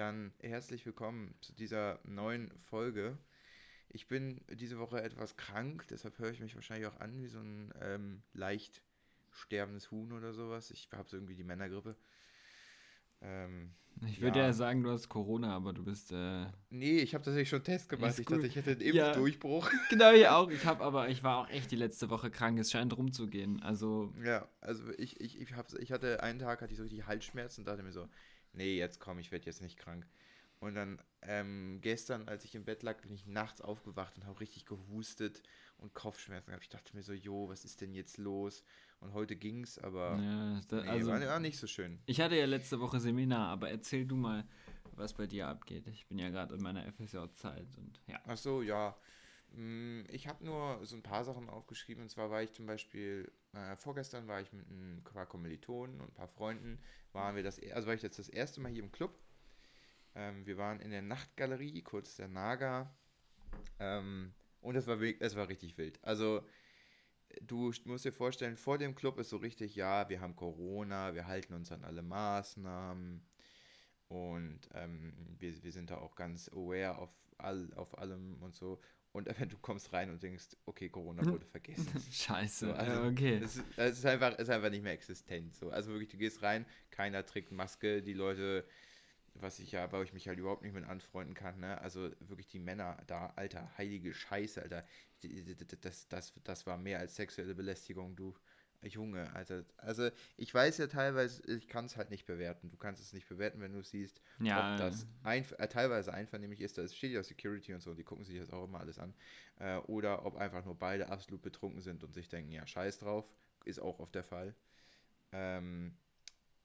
Dann herzlich willkommen zu dieser neuen Folge. Ich bin diese Woche etwas krank, deshalb höre ich mich wahrscheinlich auch an wie so ein ähm, leicht sterbendes Huhn oder sowas. Ich habe so irgendwie die Männergrippe. Ähm, ich würde ja. ja. sagen, du hast Corona, aber du bist. Äh, nee, ich habe tatsächlich schon Test gemacht. Ich dachte, ich hätte einen Impfdurchbruch. Ja, genau, ich auch. Ich habe aber, ich war auch echt die letzte Woche krank. Es scheint rumzugehen. Also. Ja, also ich, ich, ich, hab, ich hatte einen Tag, hatte ich so richtig Halsschmerzen und dachte mir so, nee, jetzt komm, ich werde jetzt nicht krank. Und dann ähm, gestern, als ich im Bett lag, bin ich nachts aufgewacht und habe richtig gehustet und Kopfschmerzen gehabt. Ich dachte mir so, jo, was ist denn jetzt los? Und heute ging's, aber ja, da, nee, also, war, war nicht so schön. Ich hatte ja letzte Woche Seminar, aber erzähl du mal, was bei dir abgeht. Ich bin ja gerade in meiner FSJ-Zeit und ja. Ach so, ja. Mm, ich habe nur so ein paar Sachen aufgeschrieben. Und zwar war ich zum Beispiel, äh, vorgestern war ich mit ein paar Kommilitonen und ein paar Freunden, waren wir das, also war ich jetzt das erste Mal hier im Club. Ähm, wir waren in der Nachtgalerie, kurz der Naga. Ähm, und es war, es war richtig wild. Also, du musst dir vorstellen, vor dem Club ist so richtig, ja, wir haben Corona, wir halten uns an alle Maßnahmen und ähm, wir, wir sind da auch ganz aware auf, all, auf allem und so. Und wenn du kommst rein und denkst, okay, Corona wurde vergessen. Scheiße, so, also, okay. Es ist, es ist, einfach, es ist einfach nicht mehr existent. So. Also wirklich, du gehst rein, keiner trägt Maske, die Leute was ich ja, weil ich mich halt überhaupt nicht mit anfreunden kann, ne? Also wirklich die Männer da, alter, heilige Scheiße, Alter. Das, das, das war mehr als sexuelle Belästigung, du. Junge, Alter. Also ich weiß ja teilweise, ich kann es halt nicht bewerten. Du kannst es nicht bewerten, wenn du siehst, ja, ob das ein, äh, teilweise einvernehmlich ist. Da steht ja Security und so, die gucken sich das auch immer alles an. Äh, oder ob einfach nur beide absolut betrunken sind und sich denken, ja, scheiß drauf. Ist auch oft der Fall. Ähm,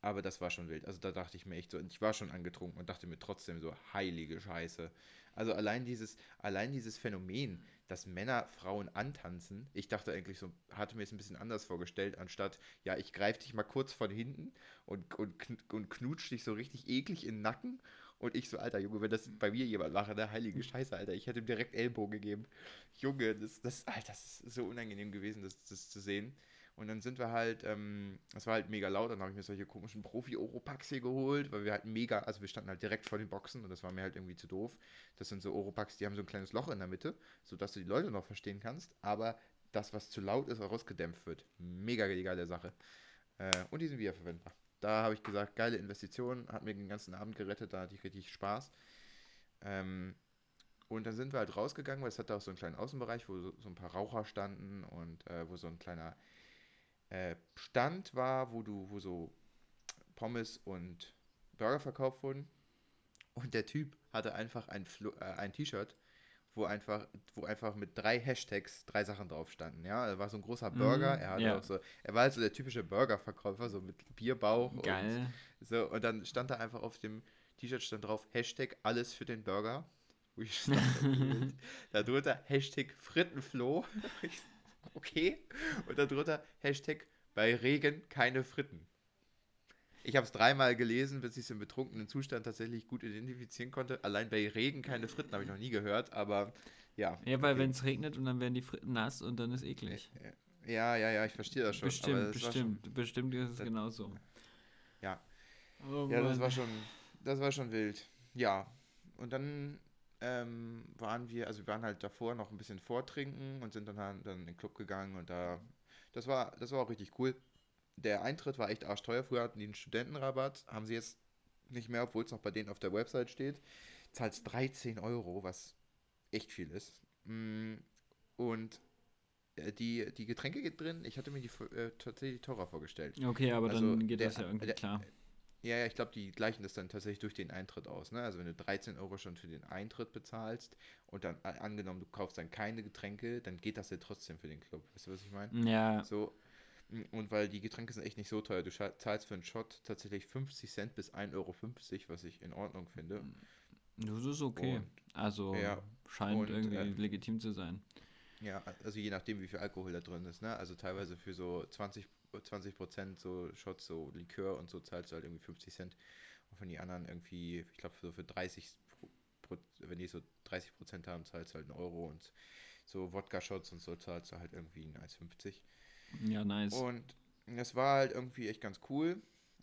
aber das war schon wild. Also da dachte ich mir echt so, ich war schon angetrunken und dachte mir trotzdem so, heilige Scheiße. Also allein dieses, allein dieses Phänomen, dass Männer Frauen antanzen, ich dachte eigentlich so, hatte mir es ein bisschen anders vorgestellt, anstatt, ja, ich greife dich mal kurz von hinten und, und, und knutsch dich so richtig eklig in den Nacken. Und ich so, alter Junge, wenn das bei mir jemand mache, ne, heilige Scheiße, Alter, ich hätte ihm direkt Ellbogen gegeben. Junge, das, das, Alter, das ist so unangenehm gewesen, das, das zu sehen. Und dann sind wir halt, ähm, es war halt mega laut, dann habe ich mir solche komischen Profi-Oropax hier geholt, weil wir halt mega, also wir standen halt direkt vor den Boxen und das war mir halt irgendwie zu doof. Das sind so Oropax, die haben so ein kleines Loch in der Mitte, sodass du die Leute noch verstehen kannst, aber das, was zu laut ist, rausgedämpft wird. Mega geile Sache. Äh, und die sind wiederverwendbar. Da habe ich gesagt, geile Investition, hat mir den ganzen Abend gerettet, da hatte ich richtig Spaß. Ähm, und dann sind wir halt rausgegangen, weil es hatte auch so einen kleinen Außenbereich, wo so, so ein paar Raucher standen und äh, wo so ein kleiner äh, Stand war, wo du, wo so Pommes und Burger verkauft wurden. Und der Typ hatte einfach ein, äh, ein T-Shirt, wo einfach, wo einfach mit drei Hashtags drei Sachen drauf standen. Ja, er war so ein großer Burger. Mm, er hatte yeah. auch so, er war halt so der typische Burgerverkäufer, so mit Bierbauch. Geil. Und so, und dann stand da einfach auf dem T-Shirt stand drauf Hashtag alles für den Burger. da drunter Hashtag Frittenfloh. okay. Und darunter Hashtag bei Regen keine Fritten. Ich habe es dreimal gelesen, bis ich es im betrunkenen Zustand tatsächlich gut identifizieren konnte. Allein bei Regen keine Fritten habe ich noch nie gehört, aber ja. Ja, weil okay. wenn es regnet und dann werden die Fritten nass und dann ist eklig. Ja, ja, ja, ich verstehe das schon. Bestimmt, bestimmt, schon, bestimmt ist es das, genauso. Ja. Oh, ja, das war schon, das war schon wild. Ja. Und dann ähm, waren wir, also wir waren halt davor noch ein bisschen vortrinken und sind dann, halt dann in den Club gegangen und da, das war, das war auch richtig cool. Der Eintritt war echt arschteuer. Früher hatten die einen Studentenrabatt, haben sie jetzt nicht mehr, obwohl es noch bei denen auf der Website steht. Zahlst 13 Euro, was echt viel ist. Mm, und äh, die, die Getränke geht drin. Ich hatte mir die äh, tatsächlich teurer vorgestellt. Okay, aber also dann geht der, das ja irgendwie der, klar. Ja, ja, ich glaube, die gleichen das dann tatsächlich durch den Eintritt aus. Ne? Also wenn du 13 Euro schon für den Eintritt bezahlst und dann angenommen, du kaufst dann keine Getränke, dann geht das ja trotzdem für den Club. Weißt du, was ich meine? Ja. So, und weil die Getränke sind echt nicht so teuer. Du zahlst für einen Shot tatsächlich 50 Cent bis 1,50 Euro, was ich in Ordnung finde. Das ist okay. Und, also ja, scheint und, irgendwie äh, legitim zu sein. Ja, also je nachdem, wie viel Alkohol da drin ist. Ne? Also teilweise für so 20 20 Prozent so Shots, so Likör und so zahlst du halt irgendwie 50 Cent. Und von die anderen irgendwie, ich glaube, so für 30, wenn die so 30 Prozent haben, zahlst du halt einen Euro und so Wodka-Shots und so zahlst du halt irgendwie 1,50. Ja, nice. Und das war halt irgendwie echt ganz cool.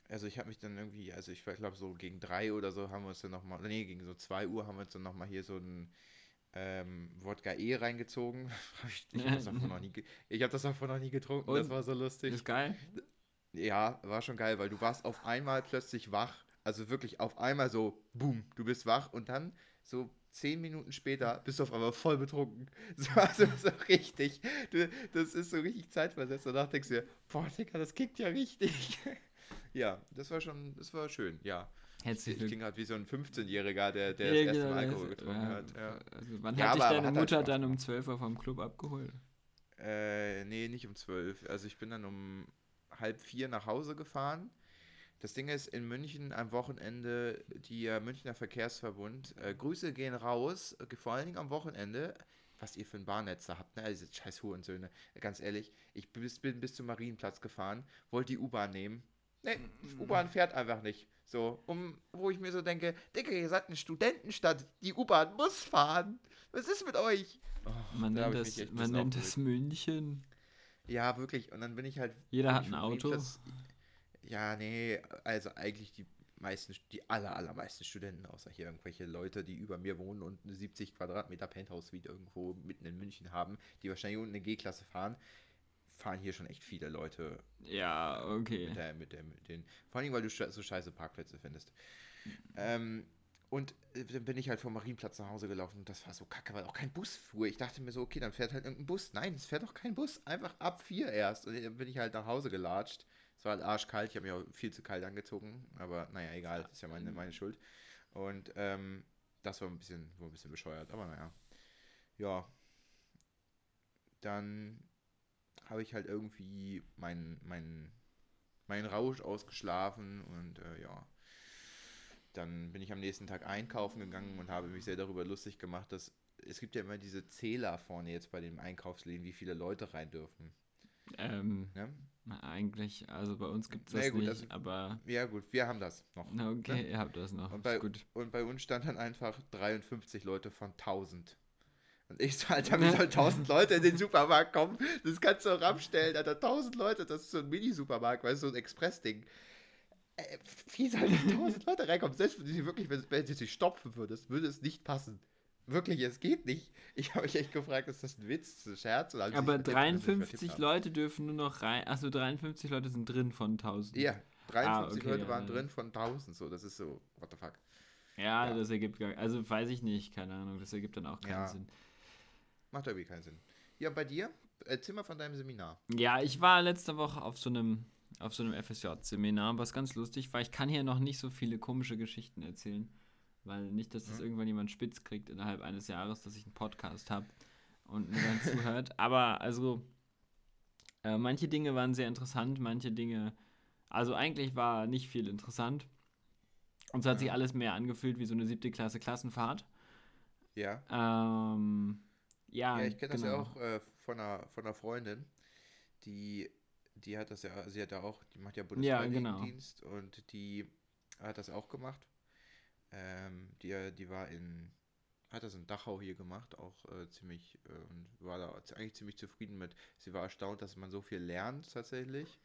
also ich habe mich dann irgendwie, also ich glaube so gegen drei oder so haben wir uns dann nochmal, nee, gegen so zwei Uhr haben wir uns dann nochmal hier so ein ähm, Wodka E reingezogen. ich habe das, davon noch nie, ich hab das davon noch nie getrunken, Und? das war so lustig. Ist geil. Ja, war schon geil, weil du warst auf einmal plötzlich wach. Also wirklich auf einmal so, boom, du bist wach und dann so zehn Minuten später bist du auf einmal voll betrunken. So, also so richtig. Du, das ist so richtig zeitversetzt. Danach denkst du dir, boah, Digga, das kickt ja richtig. ja, das war schon, das war schön, ja. Herzlich Ich klinge halt wie so ein 15-Jähriger, der, der das erste Mal Alkohol getrunken hat. Ja. Also, wann Ja, hat dich deine halt Mutter Spaß dann um 12 Uhr vom Club abgeholt? Äh, nee, nicht um 12. Also ich bin dann um halb vier nach Hause gefahren. Das Ding ist, in München am Wochenende, die Münchner Verkehrsverbund, äh, Grüße gehen raus, äh, vor allen Dingen am Wochenende, was ihr für ein Bahnnetz da habt, ne? Also scheiß Hurensöhne, ganz ehrlich. Ich bis, bin bis zum Marienplatz gefahren, wollte die U-Bahn nehmen. Nee, U-Bahn fährt einfach nicht. So, um, wo ich mir so denke, Digga, ihr seid eine Studentenstadt, die U-Bahn muss fahren. Was ist mit euch? Oh, Man nennt das, man nennt das München. Ja, wirklich. Und dann bin ich halt. Jeder hat ein Auto. Marienplatz- Ja, nee, also eigentlich die meisten, die aller, allermeisten Studenten, außer hier irgendwelche Leute, die über mir wohnen und eine 70 Quadratmeter Penthouse-Suite irgendwo mitten in München haben, die wahrscheinlich unten eine G-Klasse fahren, fahren hier schon echt viele Leute Ja, okay. mit, der, mit, der, mit den. Vor allem, weil du so scheiße Parkplätze findest. Ähm, und äh, dann bin ich halt vom Marienplatz nach Hause gelaufen und das war so kacke, weil auch kein Bus fuhr. Ich dachte mir so, okay, dann fährt halt irgendein Bus. Nein, es fährt doch kein Bus. Einfach ab vier erst. Und dann bin ich halt nach Hause gelatscht. Es war halt arschkalt. Ich habe mich auch viel zu kalt angezogen. Aber naja, egal. Das ist ja meine, meine Schuld. Und ähm, das war ein bisschen, war ein bisschen bescheuert. Aber naja. Ja. Dann habe ich halt irgendwie meinen mein, mein Rausch ausgeschlafen und äh, ja. Dann bin ich am nächsten Tag einkaufen gegangen und habe mich sehr darüber lustig gemacht, dass es gibt ja immer diese Zähler vorne jetzt bei den Einkaufsläden, wie viele Leute rein dürfen. Ähm, Ne? eigentlich, also bei uns gibt es das ja, gut, nicht, also- aber Ja gut, wir haben das noch. okay, Ne? ihr habt das noch. Und bei, gut. und bei uns stand dann einfach 53 Leute von 1000. Und ich so, Alter, wie soll 1000 Leute in den Supermarkt kommen? Das kannst du auch abstellen, Alter. 1000 Leute, das ist so ein Mini-Supermarkt, weißt du, so ein Express-Ding. Äh, wie sollen da 1000 Leute reinkommen? Selbst wenn du sie wirklich, wenn, du sie stopfen würdest, würde es nicht passen. Wirklich, es geht nicht. Ich habe mich echt gefragt, ist das ein Witz, ist das ein Scherz? Oder Aber sich vertippt, wenn sie sich 53 vertippt haben? Leute dürfen nur noch rein. Achso, 53 Leute sind drin von 1000. Ja, 53 okay, Leute ja, waren ja. drin von 1000, so, das ist so, what the fuck. Ja, Ja. das ergibt gar Also weiß ich nicht, keine Ahnung. Das ergibt dann auch keinen. Sinn. Macht irgendwie keinen Sinn. Ja, bei dir? Erzähl mal von deinem Seminar. Ja, ich war letzte Woche auf so einem auf so einem FSJ-Seminar, was ganz lustig war. Ich kann hier noch nicht so viele komische Geschichten erzählen, weil nicht, dass das Mhm. irgendwann jemand spitz kriegt innerhalb eines Jahres, dass ich einen Podcast habe und mir dann zuhört. Aber also äh, manche Dinge waren sehr interessant, manche Dinge, also eigentlich war nicht viel interessant. Und es hat sich Mhm. alles mehr angefühlt wie so eine siebte Klasse Klassenfahrt. Ja. Ähm, ja, Ja, ich kenne das ja genau. auch äh, von, einer, von einer Freundin, die, die hat das ja, sie hat ja auch, die macht ja Ja, genau. Bundeswehrdienst und die hat das auch gemacht. Ähm, die, die war in, hat das in Dachau hier gemacht, auch äh, ziemlich, äh, und war da eigentlich ziemlich zufrieden mit. Sie war erstaunt, dass man so viel lernt tatsächlich.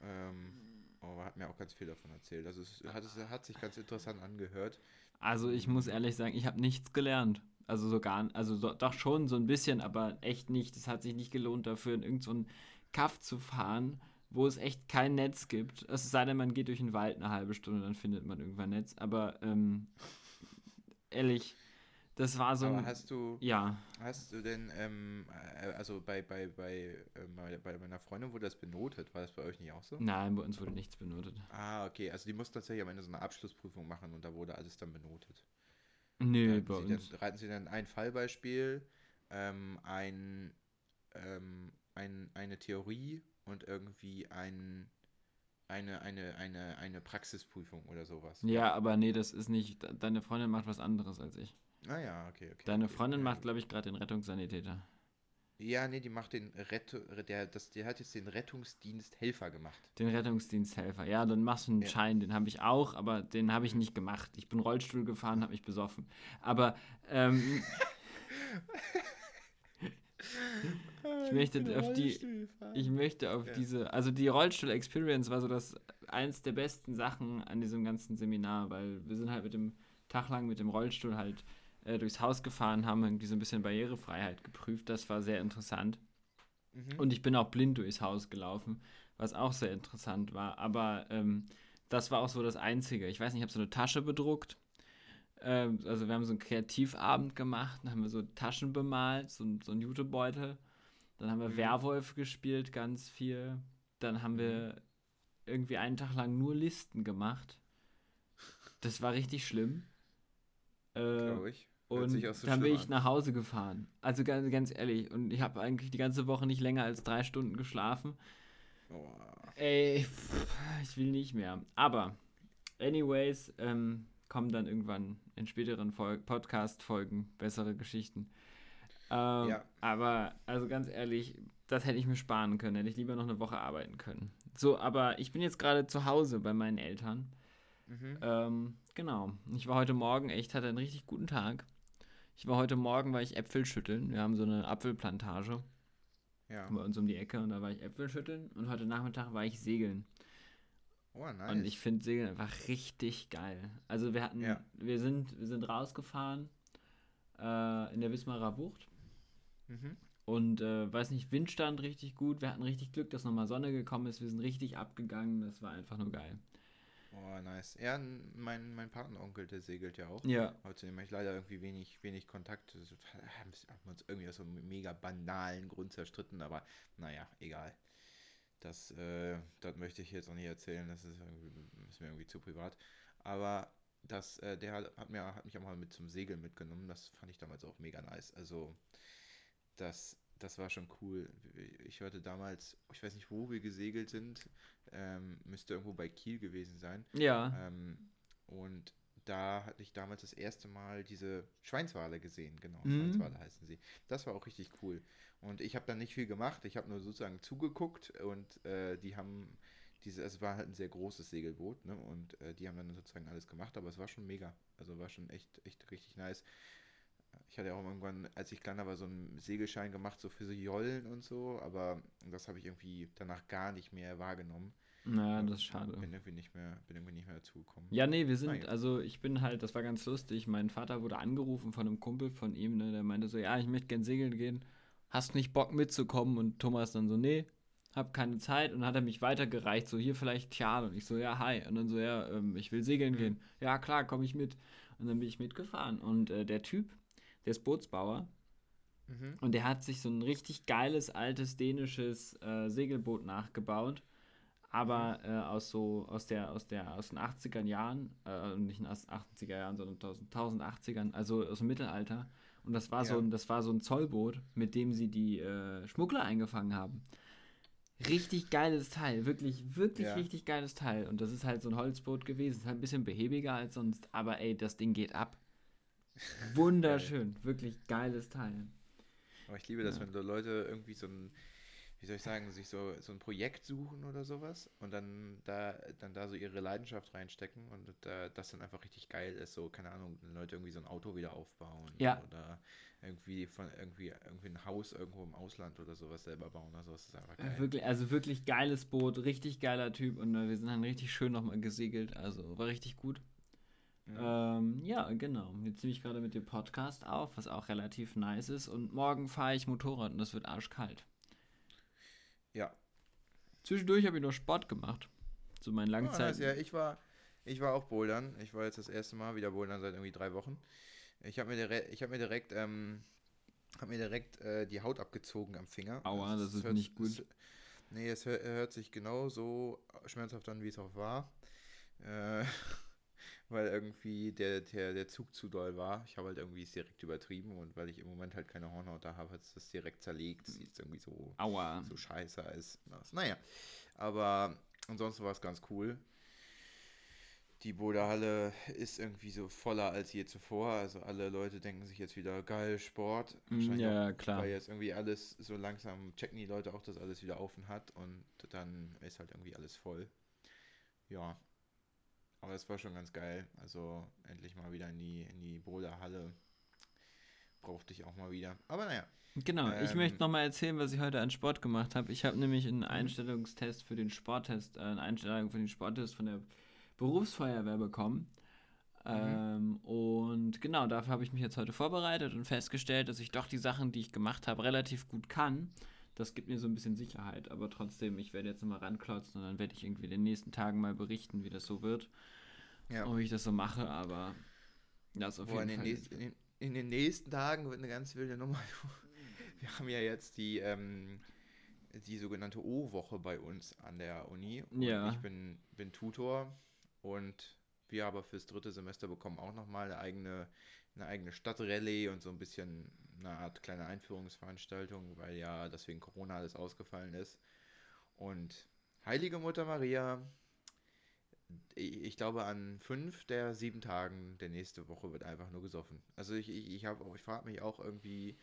Ähm, aber hat mir auch ganz viel davon erzählt. Also es hat, es hat sich ganz interessant angehört. Also ich muss ehrlich sagen, ich habe nichts gelernt. Also so gar also so, doch schon so ein bisschen, aber echt nicht. Es hat sich nicht gelohnt dafür, in irgendeinen so Kaff zu fahren, wo es echt kein Netz gibt. Es sei denn, man geht durch den Wald eine halbe Stunde, dann findet man irgendwann Netz. Aber ähm, ehrlich, das war so aber hast du, ja, Hast du denn, ähm, äh, also bei, bei, bei, bei, bei meiner Freundin wurde das benotet, war das bei euch nicht auch so? nein, bei uns wurde nichts benotet. Ah, okay, also die mussten tatsächlich am Ende so eine Abschlussprüfung machen und da wurde alles dann benotet. Nö, Hatten bei sie uns. Dann, raten sie dann ein Fallbeispiel, ähm, ein, ähm, ein, eine Theorie und irgendwie ein, eine, eine, eine, eine Praxisprüfung oder sowas. Ja, aber nee, das ist nicht. de- Deine Freundin macht was anderes als ich. Ah ja, okay, okay. Deine okay. Freundin ja, macht, glaube ich, gerade den Rettungssanitäter. Ja, nee, die macht den Retto, der, das, der hat jetzt den Rettungsdienst Helfer gemacht. Den Rettungsdiensthelfer. Ja, dann machst du einen Ja. Schein, den habe ich auch, aber den habe ich nicht gemacht. Ich bin Rollstuhl gefahren, habe mich besoffen. Aber ähm, Ich möchte auf die, ich möchte auf ja. diese, also die Rollstuhl-Experience war so das eins der besten Sachen an diesem ganzen Seminar, weil wir sind halt mit dem Tag lang mit dem Rollstuhl halt äh, durchs Haus gefahren, haben irgendwie so ein bisschen Barrierefreiheit geprüft. Das war sehr interessant. Mhm. Und ich bin auch blind durchs Haus gelaufen, was auch sehr interessant war. Aber ähm, das war auch so das Einzige. Ich weiß nicht, ich habe so eine Tasche bedruckt. Ähm, also wir haben so einen Kreativabend gemacht, dann haben wir so Taschen bemalt, so, so einen Jutebeutel. Dann haben wir mhm. Werwolf gespielt, ganz viel. Dann haben wir mhm. irgendwie einen Tag lang nur Listen gemacht. Das war richtig schlimm. Äh, Glaube ich. Und so dann bin ich an. nach Hause gefahren. Also ganz, ganz ehrlich. Und ich habe eigentlich die ganze Woche nicht länger als drei Stunden geschlafen. Oh. Ey, pff, ich will nicht mehr. Aber, anyways, ähm, kommen dann irgendwann in späteren Podcast-Folgen bessere Geschichten. Ähm, ja. Aber, also ganz ehrlich, das hätte ich mir sparen können. Hätte ich lieber noch eine Woche arbeiten können. So, aber ich bin jetzt gerade zu Hause bei meinen Eltern. Mhm. Ähm, genau. Ich war heute Morgen echt, hatte einen richtig guten Tag. Ich war heute Morgen, war ich Äpfel schütteln. Wir haben so eine Apfelplantage. Ja. Bei uns um die Ecke und da war ich Äpfel schütteln und heute Nachmittag war ich segeln. Oh, nice. Und ich finde Segeln einfach richtig geil. Also wir hatten, ja. wir sind, wir sind rausgefahren äh, in der Wismarer Bucht. Mhm. Und äh, weiß nicht, Wind stand richtig gut. Wir hatten richtig Glück, dass nochmal Sonne gekommen ist. Wir sind richtig abgegangen. Das war einfach nur geil. Oh, nice. Ja, mein, mein Patenonkel, der segelt ja auch. Ja. Heute nehme ich leider irgendwie wenig, wenig Kontakt. Wir haben uns irgendwie aus so einem mega banalen Grund zerstritten, aber naja, egal. Das, äh, das möchte ich jetzt auch nicht erzählen, das ist, ist mir irgendwie zu privat. Aber das, äh, der hat, mir, hat mich auch mal mit zum Segeln mitgenommen. Das fand ich damals auch mega nice. Also, das das war schon cool. Ich hörte damals, ich weiß nicht, wo wir gesegelt sind, ähm, müsste irgendwo bei Kiel gewesen sein. Ja. Ähm, und da hatte ich damals das erste Mal diese Schweinswale gesehen, genau. Mhm. Schweinswale heißen sie. Das war auch richtig cool. Und ich habe dann nicht viel gemacht. Ich habe nur sozusagen zugeguckt und äh, die haben diese, es war halt ein sehr großes Segelboot, ne? Und äh, die haben dann sozusagen alles gemacht, aber es war schon mega. Also war schon echt, echt richtig nice. Ich hatte auch irgendwann, als ich kleiner war, so einen Segelschein gemacht, so für so Jollen und so, aber das habe ich irgendwie danach gar nicht mehr wahrgenommen. Naja, das ist schade. Bin irgendwie nicht mehr, bin irgendwie nicht mehr dazugekommen. Ja, nee, wir sind, also ich bin halt, das war ganz lustig. Mein Vater wurde angerufen von einem Kumpel von ihm, ne, der meinte so, ja, ich möchte gern segeln gehen. Hast nicht Bock mitzukommen? Und Thomas dann so, nee, hab keine Zeit. Und dann hat er mich weitergereicht, so hier vielleicht Tjal. Und ich so, ja, hi. Und dann so, ja, ähm, ich will segeln mhm. gehen. Ja, klar, komme ich mit. Und dann bin ich mitgefahren. Und äh, der Typ, der ist Bootsbauer. Mhm. Und der hat sich so ein richtig geiles, altes dänisches äh, Segelboot nachgebaut. Aber mhm. äh, aus so, aus der, aus der, aus den 80er Jahren, äh, nicht aus den 80er Jahren, sondern 1080ern, also aus dem Mittelalter. Und das war ja. so ein, das war so ein Zollboot, mit dem sie die äh, Schmuggler eingefangen haben. Richtig geiles Teil, wirklich, wirklich ja. richtig geiles Teil. Und das ist halt so ein Holzboot gewesen. Ist halt ein bisschen behäbiger als sonst, aber ey, das Ding geht ab. Wunderschön, wirklich geiles Teil. Aber ich liebe das, ja. wenn Leute irgendwie so ein, wie soll ich sagen, sich so, so ein Projekt suchen oder sowas und dann da, dann da so ihre Leidenschaft reinstecken und da, das dann einfach richtig geil ist. So, keine Ahnung, Leute irgendwie so ein Auto wieder aufbauen ja. oder irgendwie von irgendwie, irgendwie ein Haus irgendwo im Ausland oder sowas selber bauen. Also das ist einfach geil. Wirklich, also wirklich geiles Boot, richtig geiler Typ und äh, wir sind dann richtig schön nochmal gesegelt. Also war richtig gut. Ja. Ähm, ja, genau. Jetzt nehme ich gerade mit dem Podcast auf, was auch relativ nice ist. Und morgen fahre ich Motorrad und es wird arschkalt. Ja. Zwischendurch habe ich noch Sport gemacht. So mein Langzeit. Oh, ja, ich war, ich war auch bouldern. Ich war jetzt das erste Mal wieder bouldern seit irgendwie drei Wochen. Ich habe mir direkt, ich habe mir direkt, ähm, hab mir direkt äh, die Haut abgezogen am Finger. Aua, das, das ist hört, nicht gut. Das, nee, es hört, hört, sich genau so schmerzhaft an, wie es auch war. Äh, weil irgendwie der, der, der Zug zu doll war. Ich habe halt irgendwie es direkt übertrieben und weil ich im Moment halt keine Hornhaut da habe, hat es das direkt zerlegt. Sieht irgendwie so, Aua. so scheiße als. Naja, aber ansonsten war es ganz cool. Die Bodehalle ist irgendwie so voller als je zuvor. Also alle Leute denken sich jetzt wieder geil Sport. Mm, ja, auch, klar. Weil jetzt irgendwie alles so langsam checken die Leute auch, dass alles wieder offen hat und dann ist halt irgendwie alles voll. Ja, aber es war schon ganz geil. Also endlich mal wieder in die, in die Boulderhalle. brauchte ich auch mal wieder. Aber naja. Genau, ich Ähm, möchte nochmal erzählen, was ich heute an Sport gemacht habe. Ich habe nämlich einen Einstellungstest für den Sporttest, äh, eine Einstellung für den Sporttest von der Berufsfeuerwehr bekommen. Ähm, und genau, dafür habe ich mich jetzt heute vorbereitet und festgestellt, dass ich doch die Sachen, die ich gemacht habe, relativ gut kann. Das gibt mir so ein bisschen Sicherheit, aber trotzdem, ich werde jetzt nochmal ranklotzen und dann werde ich irgendwie in den nächsten Tagen mal berichten, wie das so wird Ja. und wie ich das so mache, aber das auf Boah, in, jeden den Fall. nächsten, in, den, in den nächsten Tagen wird eine ganz wilde Nummer. Wir haben ja jetzt die, ähm, die sogenannte O-Woche bei uns an der Uni. Und Ja. Ich bin, bin Tutor und wir aber fürs dritte Semester bekommen auch nochmal eine eigene, eine eigene Stadtrallye und so ein bisschen eine Art kleine Einführungsveranstaltung, weil ja deswegen Corona alles ausgefallen ist. Und Heilige Mutter Maria, ich glaube, an fünf der sieben Tagen der nächste Woche wird einfach nur gesoffen. Also ich, ich, ich, hab ich frage mich auch irgendwie,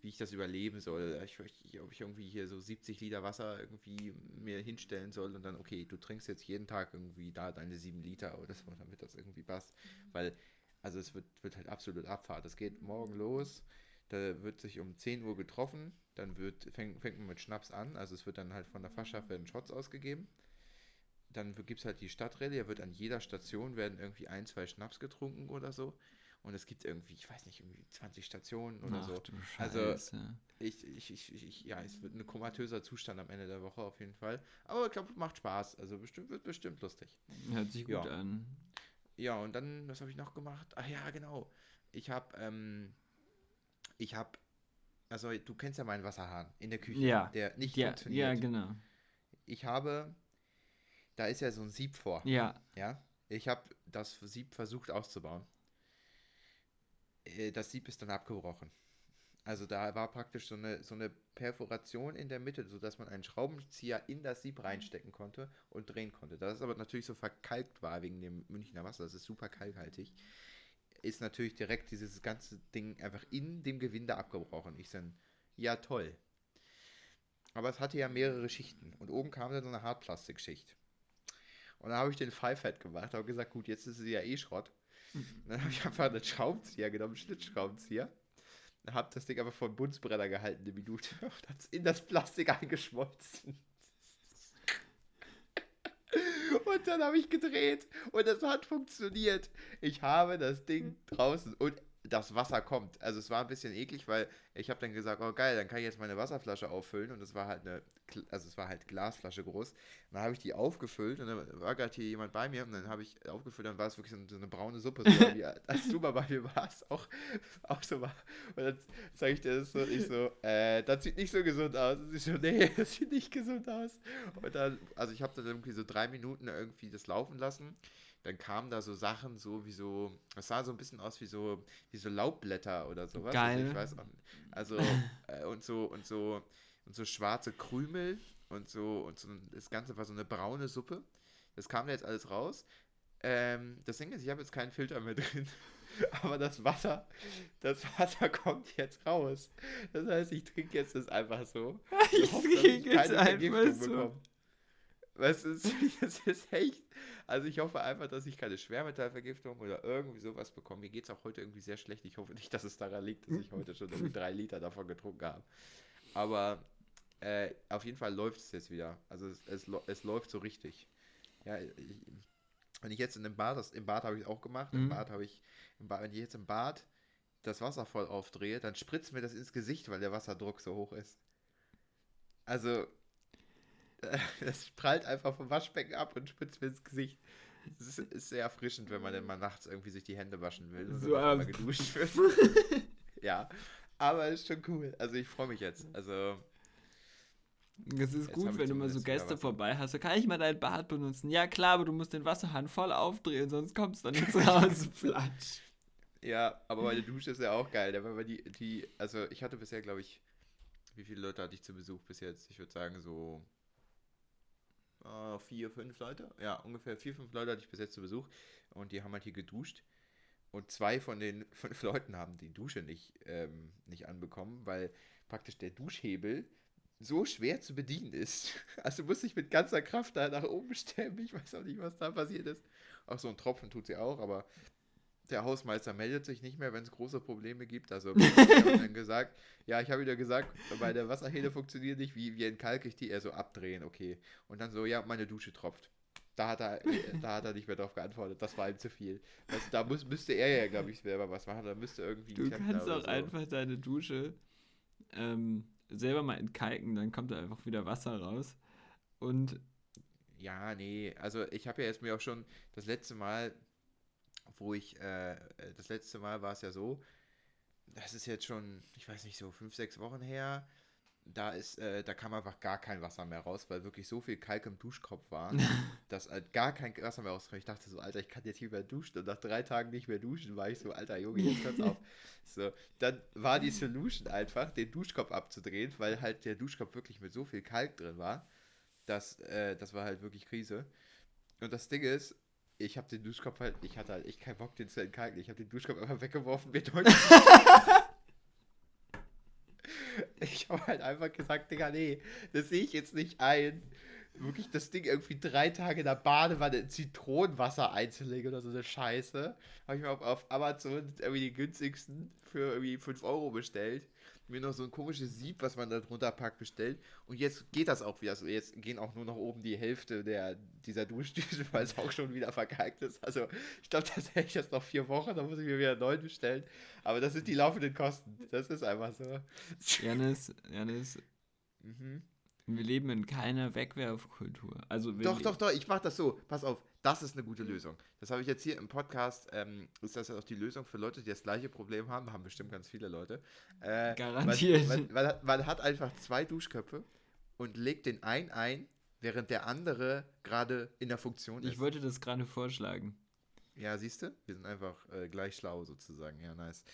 wie ich das überleben soll. Ich, ich, ob ich irgendwie hier so 70 Liter Wasser irgendwie mir hinstellen soll und dann, okay, du trinkst jetzt jeden Tag irgendwie da deine sieben Liter oder so, damit das irgendwie passt. Weil, also es wird, wird halt absolut Abfahrt. Es geht morgen los, da wird sich um 10 Uhr getroffen, dann wird, fängt, fängt man mit Schnaps an, also es wird dann halt von der Fachschaft werden Shots ausgegeben dann gibt es halt die Stadtrallye, da wird an jeder Station werden irgendwie ein, zwei Schnaps getrunken oder so. Und es gibt irgendwie, ich weiß nicht, irgendwie 20 Stationen oder Ach so. Also. Ich, ich, ich, ich, ja, es wird ein komatöser Zustand am Ende der Woche auf jeden Fall. Aber ich glaube, macht Spaß. Also bestimmt wird bestimmt lustig. Hört sich gut ja. an. Ja, und dann, was habe ich noch gemacht? Ach ja, genau. Ich habe, ähm, ich habe, also du kennst ja meinen Wasserhahn in der Küche, Ja. der nicht Ja, funktioniert. ja, genau. Ich habe, da ist ja so ein Sieb vor. Ja, Ja, ich habe das Sieb versucht auszubauen. Äh, Das Sieb ist dann abgebrochen. Also da war praktisch so eine, so eine Perforation in der Mitte, sodass man einen Schraubenzieher in das Sieb reinstecken konnte und drehen konnte. Da es aber natürlich so verkalkt war wegen dem Münchner Wasser, das ist super kalkhaltig, ist natürlich direkt dieses ganze Ding einfach in dem Gewinde abgebrochen. Ich dann, ja toll. Aber es hatte ja mehrere Schichten und oben kam dann so eine Hartplastikschicht. Und dann habe ich den Pfeifett gemacht, habe gesagt, gut, jetzt ist es ja eh Schrott. Dann habe ich einfach einen Schraubenzieher genommen, einen Schlitzschraubenzieher. Habe das Ding einfach vor den Buntsbrenner gehalten, eine Minute. Und hat es in das Plastik eingeschmolzen. Und dann habe ich gedreht und es hat funktioniert. Ich habe das Ding draußen und das Wasser kommt. Also es war ein bisschen eklig, weil ich habe dann gesagt, oh geil, dann kann ich jetzt meine Wasserflasche auffüllen und es war halt eine, also es war halt Glasflasche groß. Und dann habe ich die aufgefüllt und dann war gerade hier jemand bei mir und dann habe ich aufgefüllt, dann war es wirklich so eine braune Suppe, so wie als du mal bei mir warst, auch, auch so war. Und dann zeige ich dir das so ich so, äh, das sieht nicht so gesund aus. Und sie so, nee, das sieht nicht gesund aus. Und dann, also ich habe dann irgendwie so drei Minuten irgendwie das laufen lassen. Dann kamen da so Sachen, so wie so, das sah so ein bisschen aus wie so, wie so Laubblätter oder sowas. Geil. Also ich weiß auch nicht. Also, äh, und so, und so, und so schwarze Krümel und so, und so, das Ganze war so eine braune Suppe. Das kam da jetzt alles raus. Ähm, das Ding ist, ich habe jetzt keinen Filter mehr drin. Aber das Wasser, das Wasser kommt jetzt raus. Das heißt, ich trinke jetzt das einfach so. ich hoffe, krieg jetzt einfach so. bekomme. Was ist, das ist echt. Also ich hoffe einfach, dass ich keine Schwermetallvergiftung oder irgendwie sowas bekomme. Mir geht es auch heute irgendwie sehr schlecht. Ich hoffe nicht, dass es daran liegt, dass ich heute schon irgendwie drei Liter davon getrunken habe. Aber äh, auf jeden Fall läuft es jetzt wieder. Also es, es, es läuft so richtig. Ja, ich, wenn ich jetzt in dem Bad, das, im Bad habe ich auch gemacht, im Mhm. Bad habe ich, im Bad, wenn ich jetzt im Bad das Wasser voll aufdrehe, dann spritzt mir das ins Gesicht, weil der Wasserdruck so hoch ist. Also, das prallt einfach vom Waschbecken ab und spritzt mir ins Gesicht. Das ist, ist sehr erfrischend, wenn man dann mal nachts irgendwie sich die Hände waschen will und So, mal geduscht wird. ja, aber ist schon cool. Also ich freue mich jetzt. Also Es ist Jetzt gut, wenn du mal so Gäste vorbei hast. So, kann ich mal dein Bad benutzen? Ja, klar, aber du musst den Wasserhahn voll aufdrehen, sonst kommst du dann nicht zu Hause. Platsch. Ja, aber meine Dusche ist ja auch geil. Da war die, die, also ich hatte bisher, glaube ich, wie viele Leute hatte ich zu Besuch bis jetzt? Ich würde sagen so äh, vier, fünf Leute. Ja, ungefähr vier, fünf Leute hatte ich bis jetzt zu Besuch und die haben halt hier geduscht. Und zwei von den fünf Leuten haben die Dusche nicht, ähm, nicht anbekommen, weil praktisch der Duschhebel so schwer zu bedienen ist. Also muss ich mit ganzer Kraft da nach oben stemmen. Ich weiß auch nicht, was da passiert ist. Auch so ein Tropfen tut sie auch, aber der Hausmeister meldet sich nicht mehr, wenn es große Probleme gibt. Also dann gesagt, ja, ich habe wieder gesagt, meine Wasserhähne funktionieren nicht, wie, wie entkalke ich die? Er so abdrehen, okay. Und dann so, ja, meine Dusche tropft. Da hat er, da hat er nicht mehr drauf geantwortet. Das war ihm zu viel. Also, da muss, müsste er ja, glaube ich, selber was machen. Da müsste irgendwie. Du kannst auch so. einfach deine Dusche ähm, selber mal entkalken, dann kommt da einfach wieder Wasser raus. Und. Ja, nee. Also ich habe ja jetzt mir auch schon das letzte Mal, wo ich, äh, das letzte Mal war es ja so, das ist jetzt schon, ich weiß nicht, so fünf, sechs Wochen her da ist, äh, da kam einfach gar kein Wasser mehr raus, weil wirklich so viel Kalk im Duschkopf war, dass halt gar kein Wasser mehr rauskam. Ich dachte so, Alter, ich kann jetzt nicht mehr duschen. Und nach drei Tagen nicht mehr duschen, war ich so, Alter Junge, jetzt hört's auf. So, dann war die Solution einfach, den Duschkopf abzudrehen, weil halt der Duschkopf wirklich mit so viel Kalk drin war, dass äh, das war halt wirklich Krise. Und das Ding ist, ich habe den Duschkopf halt, ich hatte halt echt keinen Bock, den zu entkalken. Ich habe den Duschkopf einfach weggeworfen, mir deutlich ich habe halt einfach gesagt, Digga, nee, das sehe ich jetzt nicht ein. Wirklich das Ding irgendwie drei Tage in der Badewanne in Zitronenwasser einzulegen oder so eine Scheiße. Habe ich mir auf, auf Amazon irgendwie die günstigsten für irgendwie 5 Euro bestellt mir noch so ein komisches Sieb, was man da drunter packt, bestellt. Und jetzt geht das auch wieder so. Jetzt gehen auch nur noch oben die Hälfte der, dieser Duschdüse, weil es auch schon wieder verkalkt ist. Also ich glaube tatsächlich jetzt noch vier Wochen, da muss ich mir wieder neuen bestellen. Aber das sind die laufenden Kosten. Das ist einfach so. Janis, Janis. Mhm. Wir leben in keiner Wegwerfkultur. Also doch, doch, doch, ich mach das so. Pass auf, das ist eine gute Lösung. Das habe ich jetzt hier im Podcast. Ähm, ist das auch die Lösung für Leute, die das gleiche Problem haben? Haben bestimmt ganz viele Leute. Äh, Garantiert. Man, man, man, man, hat einfach zwei Duschköpfe und legt den einen ein, während der andere gerade in der Funktion ist. Ich wollte das gerade vorschlagen. Ja, siehst du? Wir sind einfach äh, gleich schlau sozusagen. Ja, nice.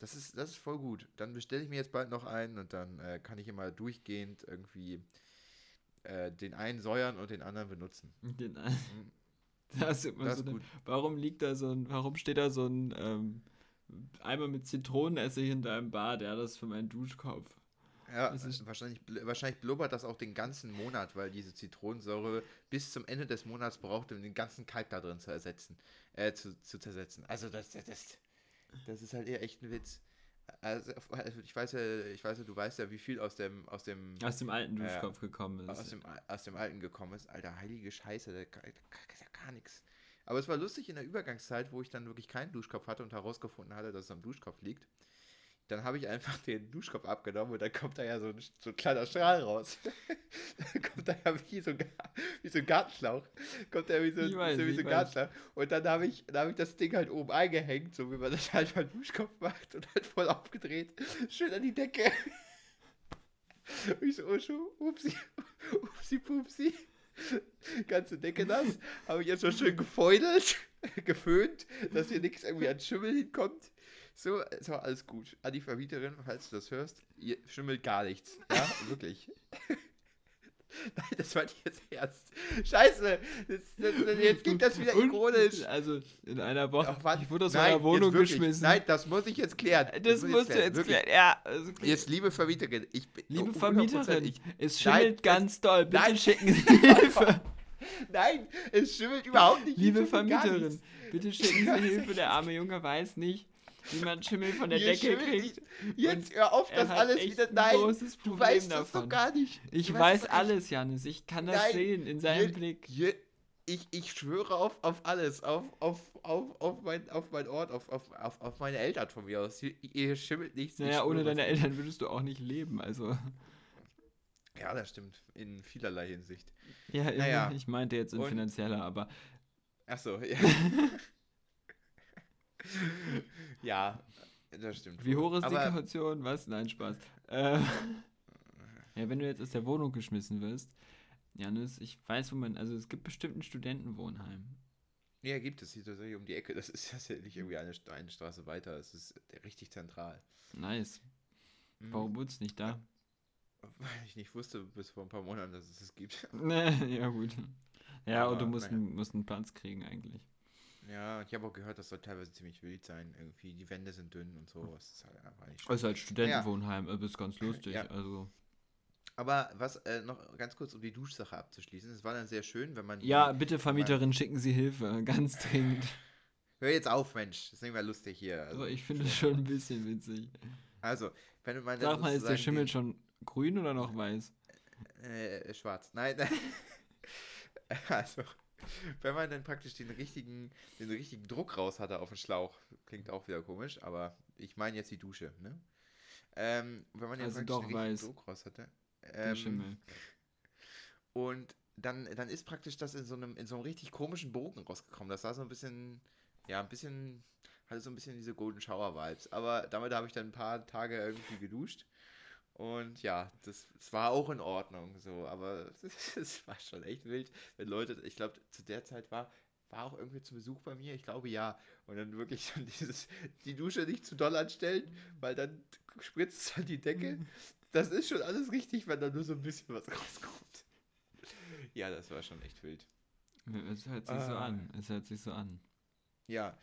Das ist, das ist voll gut. Dann bestelle ich mir jetzt bald noch einen und dann äh, kann ich immer durchgehend irgendwie äh, den einen säuern und den anderen benutzen. Den einen. Mhm. Das ist immer das so eine, warum liegt da so ein, warum steht da so ein ähm, Eimer mit Zitronenessig in deinem Bad? Ja, das ist für meinen Duschkopf. Ja, wahrscheinlich, wahrscheinlich blubbert das auch den ganzen Monat, weil diese Zitronensäure bis zum Ende des Monats braucht, um den ganzen Kalk da drin zu ersetzen, äh, zu, zu zersetzen. Also das, das, das ist halt eher echt ein Witz. Also, also, ich weiß ja, ich weiß ja, du weißt ja, wie viel aus dem, aus dem, aus dem alten Duschkopf äh, gekommen ist. Aus dem, aus dem alten gekommen ist. Alter, heilige Scheiße, da, da, da ist ja gar nichts. Aber es war lustig in der Übergangszeit, wo ich dann wirklich keinen Duschkopf hatte und herausgefunden hatte, dass es am Duschkopf liegt dann habe ich einfach den Duschkopf abgenommen und dann kommt da ja so ein, so ein kleiner Strahl raus. dann kommt da ja wie so, wie so ein Gartenschlauch. Kommt da wie so, weiß, so, wie so ein Gartenschlauch. Und dann habe ich, hab ich das Ding halt oben eingehängt, so wie man das halt beim Duschkopf macht und halt voll aufgedreht. Schön an die Decke. Und ich so, oh, schon, upsi, upsi, pupsi. Ganze Decke nass. Habe ich jetzt schon schön gefeudelt, geföhnt, dass hier nichts irgendwie an Schimmel hinkommt. So, so alles gut. An die Vermieterin, falls du das hörst, ihr schimmelt gar nichts. Ja, wirklich. Nein, das war nicht jetzt ernst. Scheiße, das, das, jetzt klingt das wieder ironisch. Also in einer Woche. Ach, ich wurde aus nein, meiner Wohnung geschmissen. Nein, das muss ich jetzt klären. Das, das musst du jetzt klären. Ja, also, jetzt, liebe Vermieterin, ich bin. Liebe Vermieterin, ich, es schimmelt nein, ganz doll. Bitte nein, schicken Sie Hilfe. Nein, es schimmelt überhaupt nicht. Liebe Vermieterin, bitte schicken Sie Hilfe. Der arme Junge weiß nicht, wie man Schimmel von der Decke kriegt. Jetzt hör auf, das alles wieder. Nein, du weißt davon. das doch gar nicht. Ich weiß alles, Janis. Ich kann das Nein, sehen in seinem je, Blick. Je, ich, ich schwöre auf, auf alles. Auf, auf, auf, auf, mein, auf mein Ort, auf, auf, auf, auf meine Eltern von mir aus. Ihr, ihr schimmelt nichts. Naja, ohne deine Eltern würdest du auch nicht leben. Also. Ja, das stimmt. In vielerlei Hinsicht. Ja, naja. ich meinte jetzt in Und, finanzieller, aber. Achso, ja. ja, das stimmt. Wie hoch ist Aber die Kaution? Was? Nein, Spaß. Äh, ja, wenn du jetzt aus der Wohnung geschmissen wirst, Janis, ich weiß, wo man, also es gibt bestimmt ein Studentenwohnheim. Ja, gibt es hier tatsächlich um die Ecke. Das ist ja nicht irgendwie eine, eine Straße weiter. Es ist richtig zentral. Nice. Mhm. Warum wohnst du nicht da? Weil ich nicht wusste bis vor ein paar Monaten, dass es es gibt. ja, gut. Ja, Aber, und du musst, naja. musst einen Platz kriegen eigentlich. Ja, ich habe auch gehört, das soll teilweise ziemlich wild sein. Irgendwie, die Wände sind dünn und so. Das ist halt einfach nicht Also als Studentenwohnheim, ja. ist ganz lustig. Ja. Also. Aber was äh, noch ganz kurz, um die Duschsache abzuschließen. Es war dann sehr schön, wenn man. Ja, bitte Vermieterin, schicken Sie Hilfe, ganz dringend. hör jetzt auf, Mensch. Das ist nicht mehr lustig hier. Also, ich finde es schon ein bisschen witzig. also wenn du mal Sag mal, ist der Schimmel die- schon grün oder noch weiß? Äh, schwarz. Nein, nein. Also, wenn man dann praktisch den richtigen, den richtigen Druck raus hatte auf den Schlauch, klingt auch wieder komisch, aber ich meine jetzt die Dusche, ne? Ähm, wenn man Also praktisch doch den richtigen weiß. Druck raus hatte. Ähm, und dann, dann ist praktisch das in so einem, in so einem richtig komischen Bogen rausgekommen. Das war so ein bisschen, ja, ein bisschen, hatte so ein bisschen diese Golden Shower Vibes. Aber damit habe ich dann ein paar Tage irgendwie geduscht. Und ja, das, das war auch in Ordnung so, aber es war schon echt wild, wenn Leute, ich glaube, zu der Zeit war, war auch irgendwie zu Besuch bei mir, ich glaube ja. Und dann wirklich dann dieses, die Dusche nicht zu doll anstellen, weil dann spritzt es an die Decke. Das ist schon alles richtig, wenn da nur so ein bisschen was rauskommt. Ja, das war schon echt wild. Es hört sich so Ah. an. Es hört sich so an. Ja.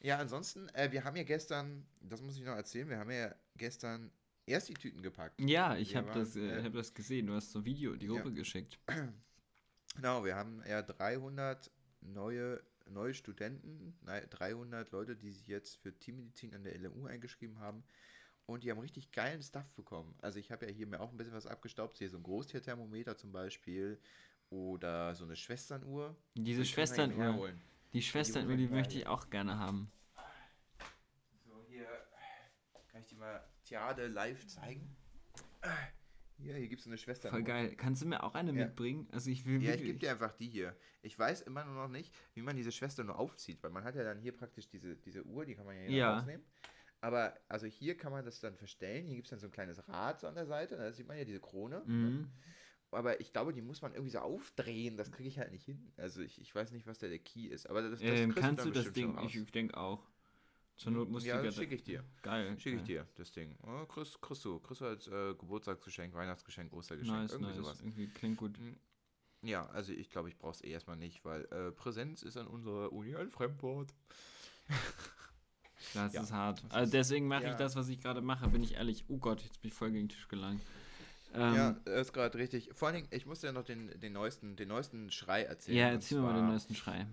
Ja, ansonsten, äh, wir haben ja gestern, das muss ich noch erzählen, wir haben ja gestern erst die Tüten gepackt. Ja, ich Wir habe das, äh, äh, hab das gesehen. Du hast so ein Video die Ja. Gruppe geschickt. Genau, wir haben ja 300 neue, neue Studenten, nein, 300 Leute, die sich jetzt für Tiermedizin an der LMU eingeschrieben haben. Und die haben richtig geilen Stuff bekommen. Also ich habe ja hier mir auch ein bisschen was abgestaubt. Hier so ein Großtierthermometer zum Beispiel. Oder so eine Schwesternuhr. Diese Die Schwesternuhr, die Schwesternuhr, die möchte ich auch gerne haben. So, hier kann ich dir mal Theade live zeigen. Hier, hier gibt es eine Schwester. Voll geil. Kannst du mir auch eine Ja. mitbringen? Also ich will Ja, ich gebe dir einfach die hier. Ich weiß immer nur noch nicht, wie man diese Schwester nur aufzieht, weil man hat ja dann hier praktisch diese, diese Uhr, die kann man ja hier Ja. rausnehmen. Aber also hier kann man das dann verstellen. Hier gibt es dann so ein kleines Rad so an der Seite. Da sieht man ja diese Krone. ne? Mhm. Aber ich glaube, die muss man irgendwie so aufdrehen. Das kriege ich halt nicht hin. Also ich, ich weiß nicht, was da der Key ist. Aber das, das Ähm, kannst du dann das Ding? schon raus. Ich, ich denke auch. Zur Not musst ja, du das schicke ich dir. Geil. Schicke ich dir, das Ding. Oh, kriegst, kriegst du. Kriegst du als äh, Geburtstagsgeschenk, Weihnachtsgeschenk, Ostergeschenk. Nice, irgendwie nice. sowas. Irgendwie klingt gut. Ja, also ich glaube, ich brauche es eh erstmal nicht, weil äh, Präsenz ist an unserer Uni ein Fremdwort. Das Ja, ist hart. Also deswegen mache ja. ich das, was ich gerade mache, bin ich ehrlich. Oh Gott, jetzt bin ich voll gegen den Tisch gelangt. Ähm, ja, das ist gerade richtig. Vor allen Dingen, ich musste ja noch den, den, neuesten, den neuesten Schrei erzählen. ja, erzähl mir mal den neuesten Schrei.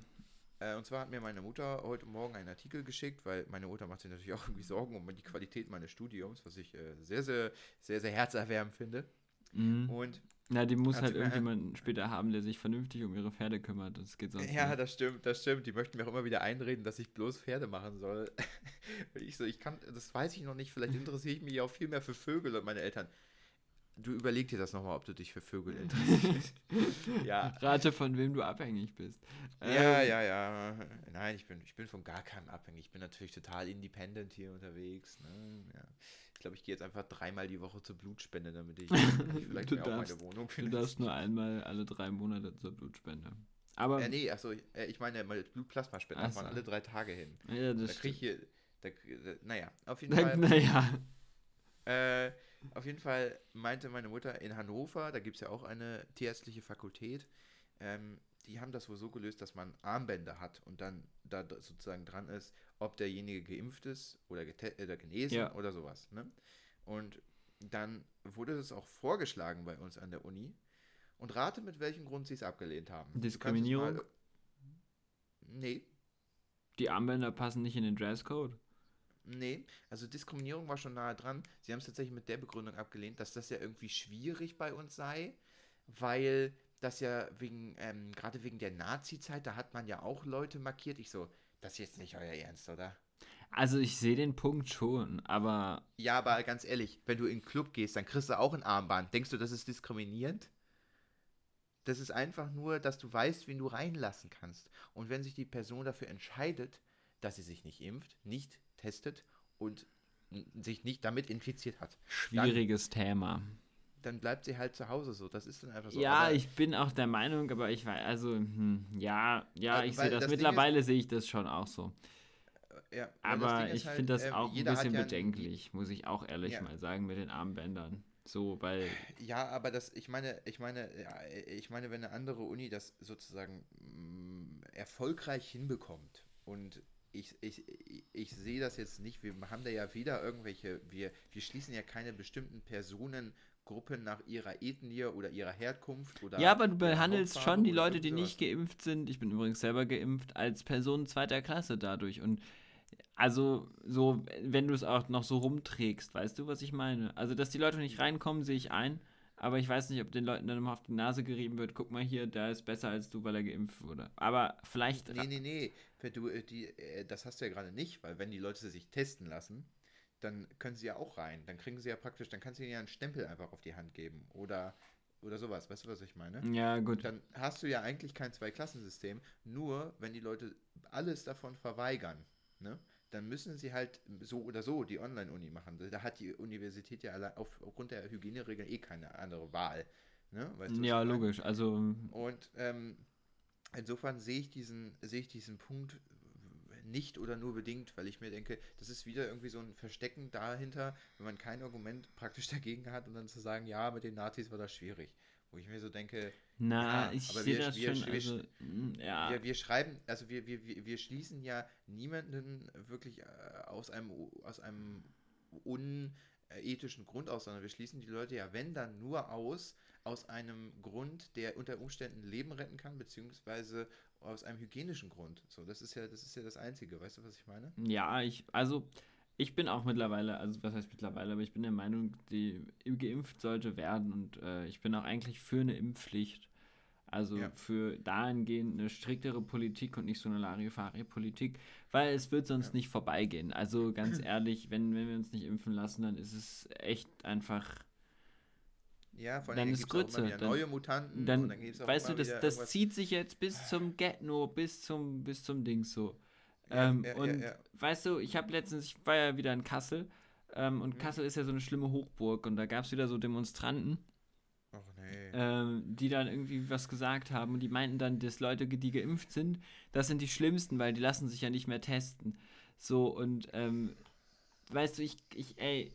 Äh, und zwar hat mir meine Mutter heute Morgen einen Artikel geschickt, weil meine Mutter macht sich natürlich auch irgendwie Sorgen um die Qualität meines Studiums, was ich äh, sehr, sehr, sehr, sehr herzerwärmend finde. Mhm. Und Na, die muss halt mir- irgendjemanden später haben, der sich vernünftig um ihre Pferde kümmert. Das geht sonst ja, nicht. das stimmt, das stimmt. Die möchten mir auch immer wieder einreden, dass ich bloß Pferde machen soll. Ich so, ich kann, das weiß ich noch nicht, vielleicht interessiere ich mich auch viel mehr für Vögel und meine Eltern. Du überleg dir das nochmal, ob du dich für Vögel interessierst. ja, Rate, von wem du abhängig bist. Ja, Ähm, ja, ja. Nein, ich bin, ich bin von gar keinem abhängig. Ich bin natürlich total independent hier unterwegs. Ne? Ja. Ich glaube, ich gehe jetzt einfach dreimal die Woche zur Blutspende, damit ich, vielleicht Du auch darfst- meine Wohnung Du finde. darfst nur einmal alle drei Monate zur Blutspende. Aber, Äh, nee, achso, ich, äh, ich meine, Blutplasmaspende darf man so. alle drei Tage hin. ja, Da das kriege ich hier, da, da, naja, auf jeden Fall. naja. Äh, auf jeden Fall meinte meine Mutter in Hannover, da gibt es ja auch eine tierärztliche Fakultät, ähm, die haben das wohl so gelöst, dass man Armbänder hat und dann da sozusagen dran ist, ob derjenige geimpft ist oder, gete- oder genesen Ja. oder sowas. Ne? Und dann wurde es auch vorgeschlagen bei uns an der Uni. Und rate, mit welchem Grund sie es abgelehnt haben. Diskriminierung? mal- Nee, Die Armbänder passen nicht in den Dresscode. Nee, also Diskriminierung war schon nahe dran. Sie haben es tatsächlich mit der Begründung abgelehnt, dass das ja irgendwie schwierig bei uns sei, weil das ja wegen, ähm, gerade wegen der Nazi-Zeit, da hat man ja auch Leute markiert. Ich so, das ist jetzt nicht euer Ernst, oder? Also ich sehe den Punkt schon, aber Ja, aber ganz ehrlich, wenn du in den Club gehst, dann kriegst du auch ein Armband. Denkst du, das ist diskriminierend? Das ist einfach nur, dass du weißt, wen du reinlassen kannst. Und wenn sich die Person dafür entscheidet, dass sie sich nicht impft, nicht testet und sich nicht damit infiziert hat, schwieriges Thema. dann bleibt sie halt zu Hause so. Das ist dann einfach so. ja, Aber ich bin auch der Meinung, aber ich weiß, also, hm, ja, ja, ich sehe das. das Mittlerweile sehe ich das schon auch so. ja, Aber ich halt, finde das ähm, auch ein bisschen ja bedenklich, muss ich auch ehrlich Ja. mal sagen, mit den Armbändern. So, weil, Ja, aber das, ich meine, ich meine, ich meine, wenn eine andere Uni das sozusagen mm, erfolgreich hinbekommt und ich, ich, ich, sehe das jetzt nicht, wir haben da ja weder irgendwelche, wir, wir schließen ja keine bestimmten Gruppen nach ihrer Ethnie oder ihrer Herkunft oder. Ja, aber du behandelst schon die Leute, die nicht geimpft sind, ich bin übrigens selber geimpft, als Personen zweiter Klasse dadurch. Und also so, wenn du es auch noch so rumträgst, weißt du, was ich meine? Also, dass die Leute nicht reinkommen, sehe ich ein. Aber ich weiß nicht, ob den Leuten dann immer auf die Nase gerieben wird, guck mal hier, der ist besser als du, weil er geimpft wurde. Aber vielleicht. Nee, nee, nee. Wenn du, äh, die, äh, das hast du ja gerade nicht, weil wenn die Leute sich testen lassen, dann können sie ja auch rein. Dann kriegen sie ja praktisch, dann kannst du ihnen ja einen Stempel einfach auf die Hand geben. Oder, oder sowas. Weißt du, was ich meine? Ja, gut. Dann hast du ja eigentlich kein Zweiklassensystem. Nur, wenn die Leute alles davon verweigern, ne? Dann müssen sie halt so oder so die Online-Uni machen. Da hat die Universität ja allein auf, aufgrund der Hygieneregeln eh keine andere Wahl. Ne? Weißt du, Ja, logisch. Also, Und ähm, insofern sehe ich diesen, sehe ich diesen Punkt nicht oder nur bedingt, weil ich mir denke, das ist wieder irgendwie so ein Verstecken dahinter, wenn man kein Argument praktisch dagegen hat und dann zu sagen, ja, mit den Nazis war das schwierig. Wo ich mir so denke, na, Ja, ich aber sehe wir- das wir- schon. wir- Also, mm, ja. wir, wir schreiben, also wir, wir, wir wir schließen ja niemanden wirklich äh, aus einem, aus einem unethischen Grund aus, sondern wir schließen die Leute ja, wenn dann nur aus, aus einem Grund, der unter Umständen Leben retten kann, beziehungsweise aus einem hygienischen Grund. So, das ist ja, das ist ja das Einzige, weißt du, was ich meine? Ja, ich, also ich bin auch mittlerweile, also was heißt mittlerweile, aber ich bin der Meinung, die geimpft sollte werden und äh, ich bin auch eigentlich für eine Impfpflicht. Also Ja. für dahingehend eine striktere Politik und nicht so eine Larifari-Politik, weil es wird sonst Ja. nicht vorbeigehen. Also ganz ehrlich, wenn, wenn wir uns nicht impfen lassen, dann ist es echt einfach Ja, vor Dann allem ist auch immer Grütze, dann- neue Mutanten dann, dann weißt du, das, das zieht sich jetzt bis zum Get-No, bis zum, bis zum Dings so. Ähm, ja, ja, und ja. weißt du, ich habe letztens, ich war ja wieder in Kassel ähm, und Mhm. Kassel ist ja so eine schlimme Hochburg und da gab es wieder so Demonstranten, nee. ähm, die dann irgendwie was gesagt haben und die meinten dann, dass Leute, die geimpft sind, das sind die schlimmsten, weil die lassen sich ja nicht mehr testen. So und ähm, weißt du, ich, ich, ey,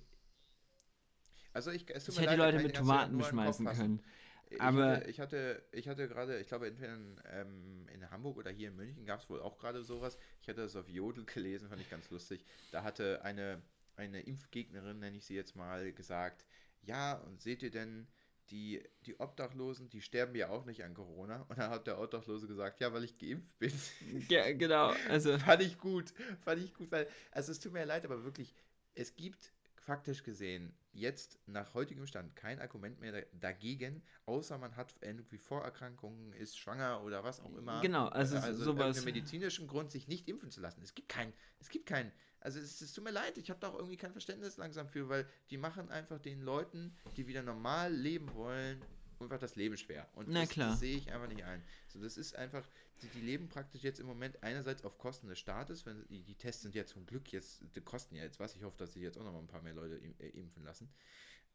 Also ich, ich hätte die Leute mit Tomaten beschmeißen fassen. Können. Ich Aber- hatte, ich hatte, ich hatte gerade, ich glaube, entweder in, ähm, in Hamburg oder hier in München gab es wohl auch gerade sowas. Ich hatte das auf Jodel gelesen, fand ich ganz lustig. Da hatte eine, eine Impfgegnerin, nenne ich sie jetzt mal, gesagt, ja, und seht ihr denn, die, die Obdachlosen, die sterben ja auch nicht an Corona. Und dann hat der Obdachlose gesagt, ja, weil ich geimpft bin. Ja, genau, also fand ich gut, fand ich gut, weil, also es tut mir leid, aber wirklich, es gibt faktisch gesehen jetzt nach heutigem Stand kein Argument mehr da- dagegen, außer man hat irgendwie Vorerkrankungen, ist schwanger oder was auch immer. Genau, also, also sowas. einen medizinischen Grund, sich nicht impfen zu lassen. Es gibt keinen, es gibt keinen, also es, es tut mir leid, ich habe da auch irgendwie kein Verständnis langsam für, weil die machen einfach den Leuten, die wieder normal leben wollen, einfach das Leben schwer. Und Na das, klar. das sehe ich einfach nicht ein. So, das ist einfach, die, die leben praktisch jetzt im Moment einerseits auf Kosten des Staates, wenn die, die Tests sind ja zum Glück jetzt, die kosten ja jetzt was. Ich hoffe, dass sich jetzt auch noch mal ein paar mehr Leute äh, impfen lassen.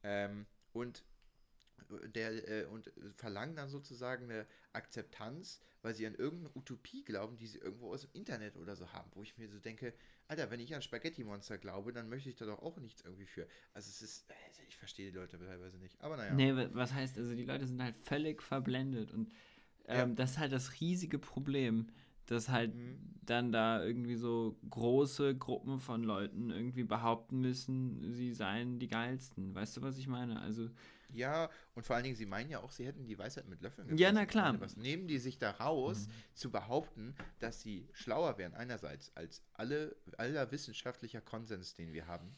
Ähm, und der äh, und verlangen dann sozusagen eine Akzeptanz, weil sie an irgendeine Utopie glauben, die sie irgendwo aus dem Internet oder so haben, wo ich mir so denke, Alter, wenn ich an Spaghetti-Monster glaube, dann möchte ich da doch auch nichts irgendwie für. Also es ist, äh, ich verstehe die Leute teilweise nicht, aber naja. Nee, wa- was heißt, also die Leute sind halt völlig verblendet und ähm, Ja. das ist halt das riesige Problem, dass halt Mhm. dann da irgendwie so große Gruppen von Leuten irgendwie behaupten müssen, sie seien die geilsten. Weißt du, was ich meine? Also, Ja, und vor allen Dingen, sie meinen ja auch, sie hätten die Weisheit mit Löffeln Ja, na klar. Was nehmen die sich da raus, Mhm. zu behaupten, dass sie schlauer wären, einerseits als alle, aller wissenschaftlicher Konsens, den wir haben,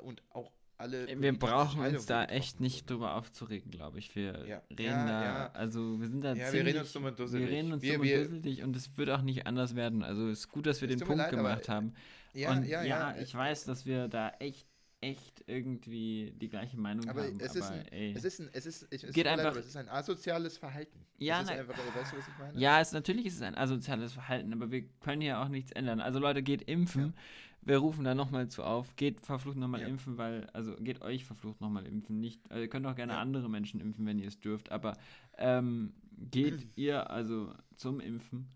und auch alle. wir politischen brauchen uns da echt nicht drüber aufzuregen, glaube ich. Wir Ja. reden Ja, da, ja. also wir sind da Ja, wir ziemlich, reden uns dumm und dusselig. Wir reden uns Wir- dumm wir- und dusselig und es wird auch nicht anders werden. Also es ist gut, dass wir Es den Punkt leid, gemacht haben. Ja, und ja, ja. ich weiß, dass wir da echt, echt irgendwie die gleiche Meinung Aber haben. es ist aber ein- ey. Es ist ein, es ist, ich, es Geht leid, einfach- aber es ist ein asoziales Verhalten. Ja, es ist einfach, weißt du, was ich meine? Ja, es, natürlich ist es ein asoziales Verhalten, aber wir können hier auch nichts ändern. Also Leute, geht impfen. Wir rufen da nochmal zu auf. Geht verflucht nochmal Ja. impfen, weil, also geht euch verflucht nochmal impfen. Nicht, also ihr könnt auch gerne Ja. andere Menschen impfen, wenn ihr es dürft, aber ähm, geht ihr also zum Impfen,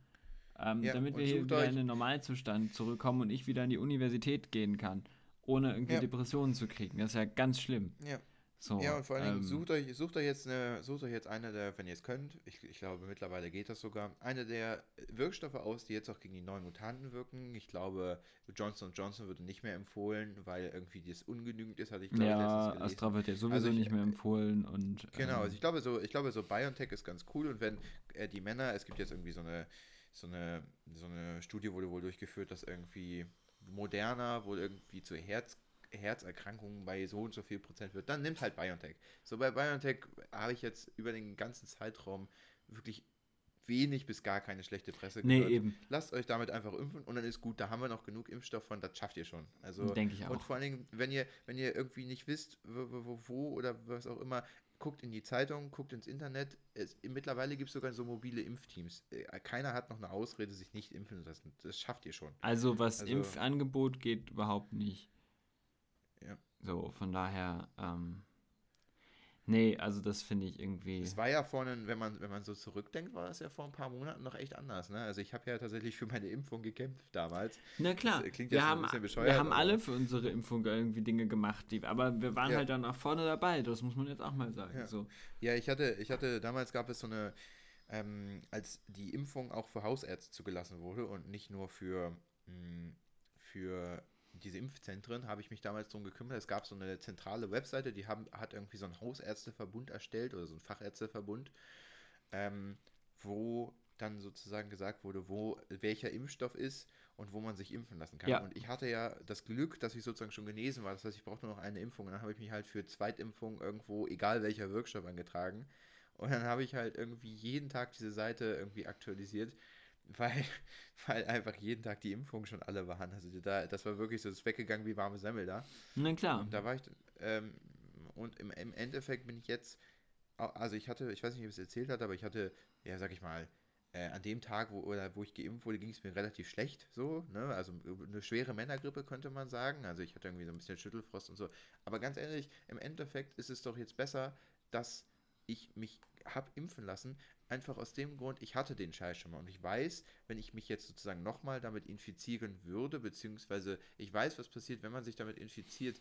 ähm, Ja, damit wir hier wieder in den Normalzustand zurückkommen und ich wieder an die Universität gehen kann, ohne irgendwie Ja. Depressionen zu kriegen. Das ist ja ganz schlimm. Ja. So, Ja, und vor allen Dingen ähm, sucht euch, sucht euch jetzt eine, sucht euch jetzt eine der, wenn ihr es könnt, ich, ich glaube mittlerweile geht das sogar, eine der Wirkstoffe aus, die jetzt auch gegen die neuen Mutanten wirken. Ich glaube, Johnson Johnson würde nicht mehr empfohlen, weil irgendwie das ungenügend ist, hatte ich glaube Ja. Astra wird ja sowieso Also ich- nicht mehr empfohlen und. Genau, also ähm, ich glaube so, ich glaube so BioNTech ist ganz cool und wenn äh, die Männer, es gibt jetzt irgendwie so eine, so eine, so eine Studie wurde wohl durchgeführt, dass irgendwie moderner wohl irgendwie zu Herz, Herzerkrankungen bei so und so viel Prozent wird, dann nimmt halt BioNTech. So bei BioNTech habe ich jetzt über den ganzen Zeitraum wirklich wenig bis gar keine schlechte Presse nee, gehört. eben, Lasst euch damit einfach impfen und dann ist gut, da haben wir noch genug Impfstoff von, das schafft ihr schon. Also denke ich und auch. vor allen Dingen, wenn ihr, wenn ihr irgendwie nicht wisst, wo, wo, wo oder was auch immer, guckt in die Zeitung, guckt ins Internet. Es, mittlerweile gibt es sogar so mobile Impfteams. Äh, Keiner hat noch eine Ausrede, sich nicht impfen zu lassen. Das schafft ihr schon. Also, was Also- Impfangebot geht überhaupt nicht. Ja. So, von daher, ähm, nee, also das finde ich irgendwie. Es war ja vor einem, wenn man, wenn man so zurückdenkt, war das ja vor ein paar Monaten noch echt anders. Ne? Also ich habe ja tatsächlich für meine Impfung gekämpft damals. Na klar, Das klingt wir jetzt ein haben, bisschen wir bescheuert, haben aber- alle für unsere Impfung irgendwie Dinge gemacht, die, aber wir waren Ja. halt dann auch vorne dabei, das muss man jetzt auch mal sagen. Ja. So. Ja, ich hatte, ich hatte, damals gab es so eine, ähm, als die Impfung auch für Hausärzte zugelassen wurde und nicht nur für, mh, für diese Impfzentren, habe ich mich damals darum gekümmert. Es gab so eine zentrale Webseite, die haben, hat irgendwie so einen Hausärzteverbund erstellt oder so einen Fachärzteverbund, ähm, wo dann sozusagen gesagt wurde, wo welcher Impfstoff ist und wo man sich impfen lassen kann. Ja. Und ich hatte ja das Glück, dass ich sozusagen schon genesen war. Das heißt, ich brauchte nur noch eine Impfung. Und dann habe ich mich halt für Zweitimpfung irgendwo, egal welcher Wirkstoff, angetragen. Und dann habe ich halt irgendwie jeden Tag diese Seite irgendwie aktualisiert, weil, weil einfach jeden Tag die Impfungen schon alle waren. Also da, das war wirklich so, das ist weggegangen wie warme Semmel da. Na klar. Und da war ich, ähm, und im, im Endeffekt bin ich jetzt, also ich hatte, ich weiß nicht, ob ich es erzählt hatte, aber ich hatte, ja, sag ich mal, äh, an dem Tag, wo, oder wo ich geimpft wurde, ging es mir relativ schlecht, so, ne, also eine schwere Männergrippe könnte man sagen, also ich hatte irgendwie so ein bisschen Schüttelfrost und so, aber ganz ehrlich, im Endeffekt ist es doch jetzt besser, dass ich mich habe impfen lassen, einfach aus dem Grund, ich hatte den Scheiß schon mal und ich weiß, wenn ich mich jetzt sozusagen nochmal damit infizieren würde, beziehungsweise ich weiß, was passiert, wenn man sich damit infiziert,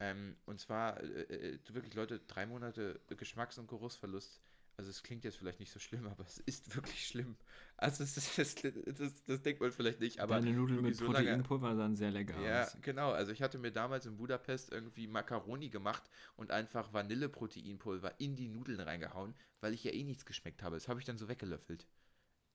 ähm, und zwar äh, äh, wirklich, Leute, drei Monate Geschmacks- und Geruchsverlust. Also es klingt jetzt vielleicht nicht so schlimm, aber es ist wirklich schlimm. Also es ist, das, das, das denkt man vielleicht nicht, aber Deine Nudeln mit so Proteinpulver sahen sehr lecker ja, aus. genau. Also ich hatte mir damals in Budapest irgendwie Macaroni gemacht und einfach Vanilleproteinpulver in die Nudeln reingehauen, weil ich ja eh nichts geschmeckt habe. Das habe ich dann so weggelöffelt.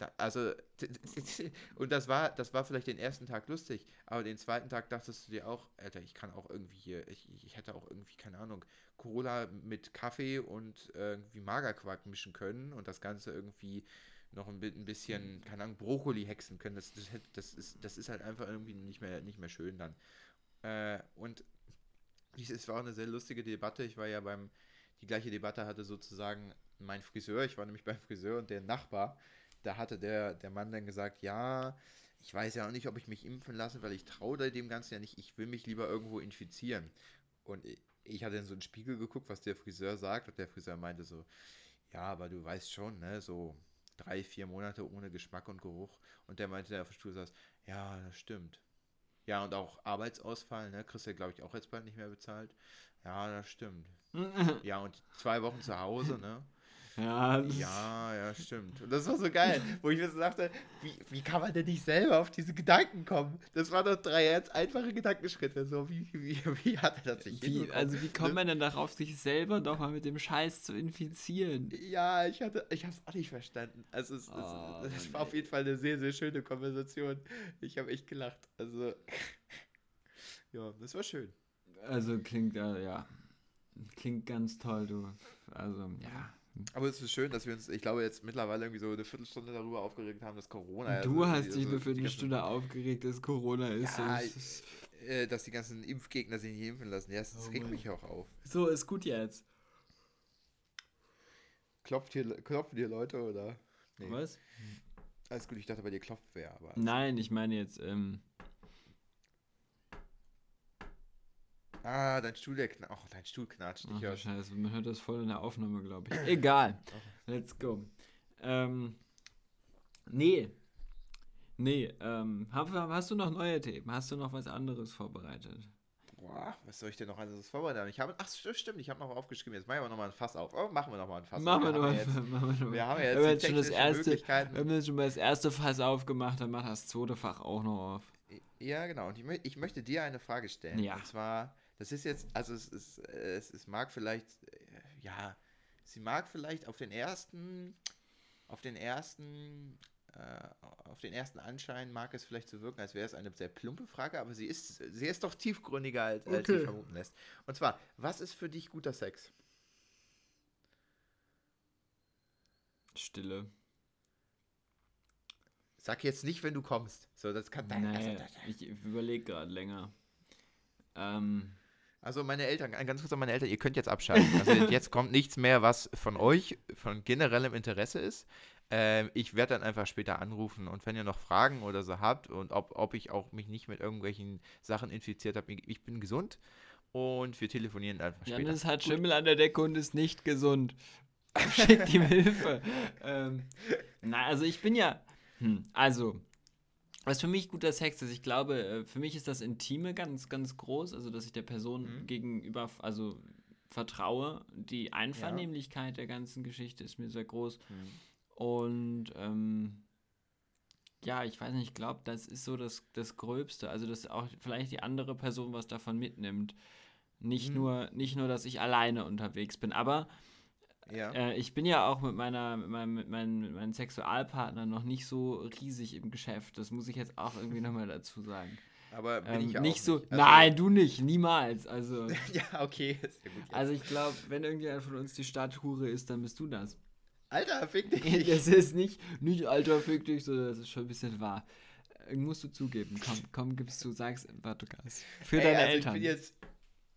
Da, also, und das war, das war vielleicht den ersten Tag lustig, aber den zweiten Tag dachtest du dir auch, Alter, ich kann auch irgendwie hier, ich, ich hätte auch irgendwie, keine Ahnung, Cola mit Kaffee und irgendwie Magerquark mischen können und das Ganze irgendwie noch ein, bi- ein bisschen, keine Ahnung, Brokkoli hexen können. Das, das, das, ist, das ist halt einfach irgendwie nicht mehr, nicht mehr schön dann. Äh, und es war auch eine sehr lustige Debatte. Ich war ja beim, die gleiche Debatte hatte sozusagen mein Friseur. Ich war nämlich beim Friseur und der Nachbar, da hatte der, der Mann dann gesagt, ja, ich weiß ja auch nicht, ob ich mich impfen lasse, weil ich traue dem Ganzen ja nicht. Ich will mich lieber irgendwo infizieren. Und ich, hatte in so einen Spiegel geguckt, was der Friseur sagt. Und der Friseur meinte so, ja, aber du weißt schon, ne, so drei, vier Monate ohne Geschmack und Geruch. Und der meinte, der auf dem Stuhl saß, ja, das stimmt. Ja, und auch Arbeitsausfall, ne, kriegst du ja, glaube ich, auch jetzt bald nicht mehr bezahlt. Ja, das stimmt. Ja, und zwei Wochen zu Hause, ne? Ja, Ja, ja, stimmt. Und das war so geil, wo ich mir so dachte, wie, wie kann man denn nicht selber auf diese Gedanken kommen? Das waren doch drei ganz einfache Gedankenschritte. So, wie, wie, wie hat er das nicht Wie, also wie kommt man denn darauf, sich selber doch mal mit dem Scheiß zu infizieren? Ja, ich hatte, ich habe es auch nicht verstanden. Also es, es, Oh, das Mann, war auf jeden Fall eine sehr, sehr schöne Konversation. Ich habe echt gelacht. Also, ja, das war schön. Also klingt ja, ja. Klingt ganz toll, du. Also, ja. Aber es ist schön, dass wir uns, ich glaube, jetzt mittlerweile irgendwie so eine Viertelstunde darüber aufgeregt haben, dass Corona. Du also, hast dich also eine ganzen- Stunde aufgeregt, dass Corona ist. Ja, ist äh, dass die ganzen Impfgegner sich nicht impfen lassen. Ja, das Oh regt mich auch auf. so, ist gut jetzt. Klopft hier, klopfen hier Leute oder? Nee. Was? Alles gut, ich dachte bei dir klopft wer, aber. Nein, ich meine jetzt, ähm, Ah, dein Stuhl, der knatscht. Ach, dein Stuhl knatscht. ach, Ich hör's. Scheiße, man hört das voll in der Aufnahme, glaube ich. Egal. Let's go. Ähm, nee. Nee, ähm, hab, hast du noch neue Themen? Hast du noch was anderes vorbereitet? boah, was soll ich denn noch alles vorbereiten? Ich habe, ach stimmt, ich habe noch aufgeschrieben, jetzt machen wir nochmal ein Fass auf. Oh, machen wir nochmal ein Fass machen auf. Wir, noch jetzt, machen wir, noch wir haben ja jetzt, wir haben jetzt schon das erste, Möglichkeiten. wir haben jetzt schon mal das erste Fass aufgemacht, dann mach das zweite Fach auch noch auf. Ja, genau. Und ich, ich möchte dir eine Frage stellen. Ja. Und zwar, das ist jetzt, also es, ist, es, es mag vielleicht, äh, ja, sie mag vielleicht auf den ersten, auf den ersten, äh, auf den ersten Anschein mag es vielleicht so wirken, als wäre es eine sehr plumpe Frage, aber sie ist, sie ist doch tiefgründiger, als, als sie Okay. vermuten lässt. Und zwar, was ist für dich guter Sex? Stille. Sag jetzt nicht, wenn du kommst. So, das kann dein, also, Nee, ich überlege gerade länger. Ähm, Also meine Eltern, ganz kurz an meine Eltern, ihr könnt jetzt abschalten. Also jetzt kommt nichts mehr, was von euch von generellem Interesse ist. Ähm, ich werde dann einfach später anrufen und wenn ihr noch Fragen oder so habt und ob, ob ich auch mich nicht mit irgendwelchen Sachen infiziert habe, ich, bin gesund und wir telefonieren einfach später. Janis hat Schimmel an der Decke und ist nicht gesund. Schickt ihm Hilfe. ähm, na, also ich bin ja. Hm, also, was für mich guter Sex ist, ich glaube, äh, für mich ist das Intime ganz, ganz groß. Also, dass ich der Person Mhm. gegenüber, also vertraue. Die Einvernehmlichkeit der ganzen Geschichte ist mir sehr groß. Hm. Und ähm, ja, ich weiß nicht, ich glaube, das ist so das, das Gröbste. Also, dass auch vielleicht die andere Person was davon mitnimmt. Nicht, Mhm. nur, nicht nur, dass ich alleine unterwegs bin. Aber Ja. äh, ich bin ja auch mit meiner, mit meinem, mit meinen, mit meinen Sexualpartnern noch nicht so riesig im Geschäft. Das muss ich jetzt auch irgendwie nochmal dazu sagen. Aber bin Ähm, ich ja nicht auch so. nicht. Also- nein, du nicht, niemals. Also, ja, okay. Ja gut jetzt. also ich glaube, wenn irgendjemand von uns die Stadthure ist, dann bist du das. Alter, fick dich. Das ist nicht, nicht alter Fick dich, sondern das ist schon ein bisschen wahr. Äh, Musst du zugeben. Komm, komm, gibst du, sagst, warte. Für Ey, deine also Eltern. Ich bin jetzt,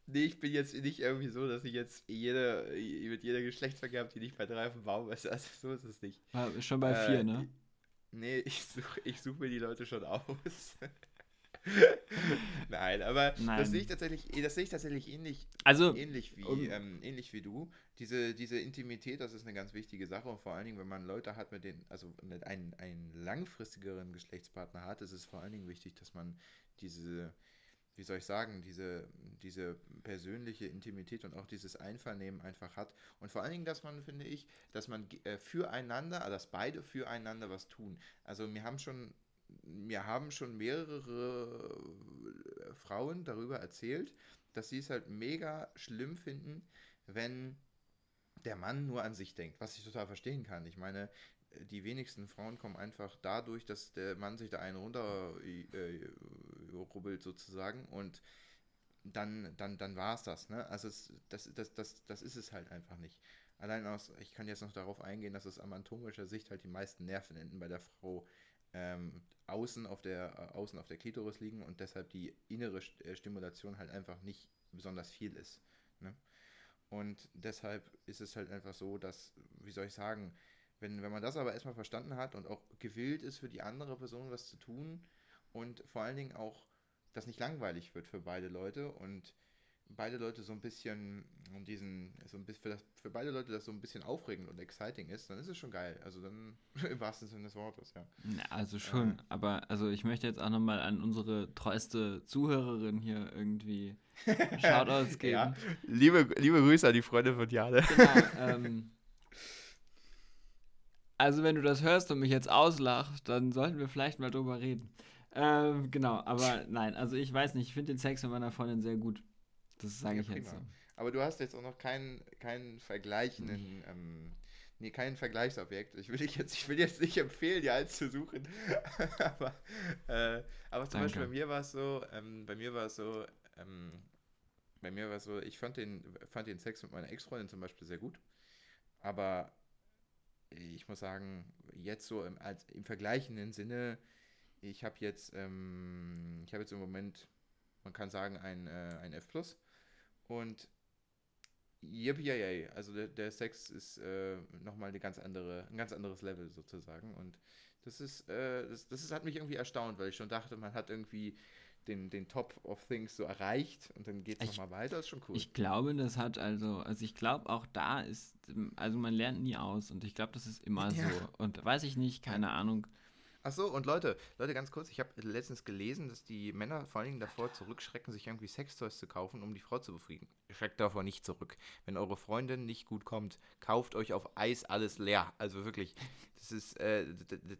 nee, ich bin jetzt nicht irgendwie so, dass ich jetzt jede, mit jeder Geschlechtsverkehr habe, die nicht bei drei auf dem Baum ist. Also so ist es nicht. War schon bei Äh, vier, ne? Nee, ich suche ich such mir die Leute schon aus. Nein, aber Nein. das sehe ich tatsächlich, das sehe ich tatsächlich ähnlich, Also, ähnlich wie, um- ähm, ähnlich wie du. Diese, diese Intimität, das ist eine ganz wichtige Sache und vor allen Dingen, wenn man Leute hat, mit denen, also mit einen, einen langfristigeren Geschlechtspartner hat, ist es vor allen Dingen wichtig, dass man diese, wie soll ich sagen, diese, diese persönliche Intimität und auch dieses Einvernehmen einfach hat. Und vor allen Dingen, dass man, finde ich, dass man äh, füreinander, also dass beide füreinander was tun. Also wir haben schon, mir haben schon mehrere äh, Frauen darüber erzählt, dass sie es halt mega schlimm finden, wenn der Mann nur an sich denkt, was ich total verstehen kann. Ich meine, die wenigsten Frauen kommen einfach dadurch, dass der Mann sich da einen runter äh, sozusagen und dann, dann, dann war es das. Ne? Also es, das, das, das, das ist es halt einfach nicht. Allein aus, ich kann jetzt noch darauf eingehen, dass es anatomischer Sicht halt die meisten Nervenenden bei der Frau ähm, außen, auf der, äh, außen auf der Klitoris liegen und deshalb die innere äh, Stimulation halt einfach nicht besonders viel ist. Ne? Und deshalb ist es halt einfach so, dass, wie soll ich sagen, wenn, wenn man das aber erstmal verstanden hat und auch gewillt ist, für die andere Person was zu tun und vor allen Dingen auch, dass nicht langweilig wird für beide Leute und beide Leute so ein bisschen diesen, so ein bisschen, für, das, für beide Leute das so ein bisschen aufregend und exciting ist, dann ist es schon geil. Also dann im wahrsten Sinne des Wortes, ja. Ja, also schon, aber also ich möchte jetzt auch nochmal an unsere treueste Zuhörerin hier irgendwie Shoutouts geben. Ja. Liebe, liebe Grüße an die Freunde von Jade. Genau, ähm, also wenn du das hörst und mich jetzt auslachst, dann sollten wir vielleicht mal drüber reden. Ähm, genau, aber nein, also ich weiß nicht, ich finde den Sex mit meiner Freundin sehr gut. Das sage Ja, ich jetzt so. prima. Aber du hast jetzt auch noch keinen, keinen vergleichenden, ähm, nee, kein Vergleichsobjekt. Ich will, dich jetzt, ich will jetzt nicht empfehlen, dir eins zu suchen. aber, äh, aber zum Danke. Beispiel bei mir war es so, ähm, bei mir war es so, ähm, bei mir war es so, ich fand den, fand den Sex mit meiner Ex-Freundin zum Beispiel sehr gut. Aber ich muss sagen, jetzt so im, als, im vergleichenden Sinne, ich habe jetzt, ähm, ich habe jetzt im Moment, man kann sagen, ein, äh, ein F Plus. Und yippie also der, der Sex ist äh, nochmal eine ganz andere, ein ganz anderes Level sozusagen. Und das ist, äh, das, das ist, hat mich irgendwie erstaunt, weil ich schon dachte, man hat irgendwie den, den Top of Things so erreicht und dann geht es nochmal weiter, ist schon cool. Ich glaube, das hat also, also ich glaube auch da ist, also man lernt nie aus und ich glaube, das ist immer Ja. so. Und weiß ich nicht, keine Ahnung. Achso, und Leute, Leute, ganz kurz, ich habe letztens gelesen, dass die Männer vor allen Dingen davor zurückschrecken, sich irgendwie Sextoys zu kaufen, um die Frau zu befriedigen. Schreckt davor nicht zurück. Wenn eure Freundin nicht gut kommt, kauft euch auf Eis alles leer. Also wirklich, das ist, äh,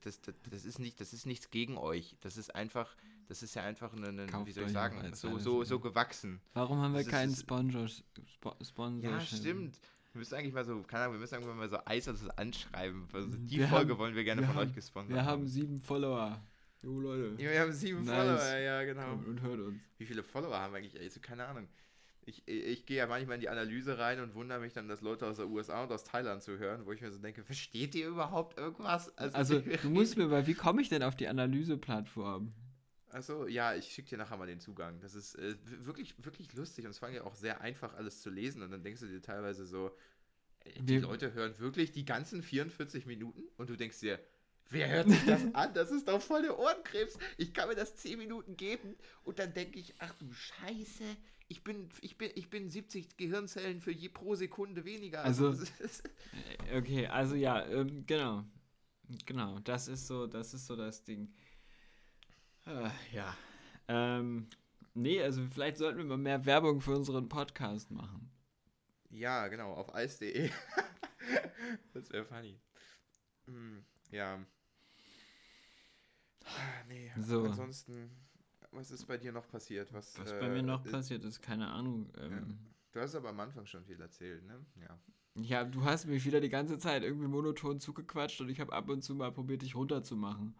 das, das, das, ist nicht, das ist nichts gegen euch. Das ist einfach, das ist ja einfach eine, eine wie soll ich sagen, so, so, so gewachsen. Warum haben wir das keinen Sponsor, Sp Sponsor? Ja, stimmt. Wir müssen eigentlich mal so, keine Ahnung, wir müssen irgendwann mal so Eis also anschreiben. Also die wir Folge haben, wollen wir gerne wir von haben, euch gesponsert Wir haben sieben Follower. Jo, Leute. Ja, wir haben sieben nice. Follower, ja, genau. Und, und, hört uns. Wie viele Follower haben wir eigentlich? Also, keine Ahnung. Ich, ich, ich gehe ja manchmal in die Analyse rein und wundere mich dann, dass Leute aus der USA und aus Thailand zu hören, wo ich mir so denke, versteht ihr überhaupt irgendwas? Also, also du musst mir mal, wie komme ich denn auf die Analyseplattform? Achso, ja, ich schicke dir nachher mal den Zugang. Das ist äh, wirklich, wirklich lustig und es fängt ja auch sehr einfach alles zu lesen und dann denkst du dir teilweise so, die Leute hören wirklich die ganzen 44 Minuten und du denkst dir, wer hört sich das an? Das ist doch voll der Ohrenkrebs. Ich kann mir das 10 Minuten geben und dann denke ich, ach du Scheiße, ich bin, ich bin, ich bin 70 Gehirnzellen für je pro Sekunde weniger. Also, also okay, also ja, ähm, genau. Genau, das ist so, das ist so das Ding. Äh, ja. Ähm, nee, also vielleicht sollten wir mal mehr Werbung für unseren Podcast machen. Ja, genau, auf eis.de. das wäre funny. Hm, ja. Nee, so. ansonsten, was ist bei dir noch passiert? Was, was bei mir noch äh, passiert ist, keine Ahnung. Ähm, ja. Du hast aber am Anfang schon viel erzählt, ne? Ja. Ja, du hast mich wieder die ganze Zeit irgendwie monoton zugequatscht und ich habe ab und zu mal probiert, dich runterzumachen.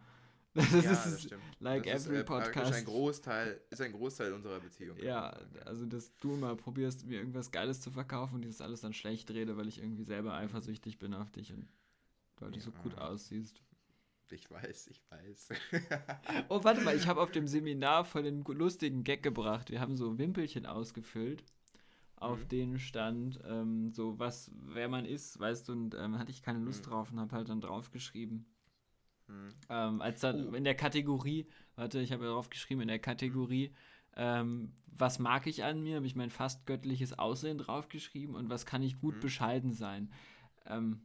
Das ja, ist das stimmt. like das every ist, äh, podcast. Ist ein Großteil, ist ein Großteil unserer Beziehung. Ja, also dass du mal probierst, mir irgendwas Geiles zu verkaufen und das alles dann schlecht rede, weil ich irgendwie selber eifersüchtig bin auf dich und weil du ja. so gut aussiehst. Ich weiß, ich weiß. oh, warte mal, ich habe auf dem Seminar voll den lustigen Gag gebracht. Wir haben so Wimpelchen ausgefüllt, auf mhm. denen stand ähm, so, was, wer man ist, weißt du, und ähm, hatte ich keine Lust mhm. drauf und habe halt dann draufgeschrieben hm. Ähm, als dann oh. in der Kategorie, warte, ich habe ja drauf geschrieben, in der Kategorie, ähm, was mag ich an mir, habe ich mein fast göttliches Aussehen draufgeschrieben und was kann ich gut hm. bescheiden sein. Ähm,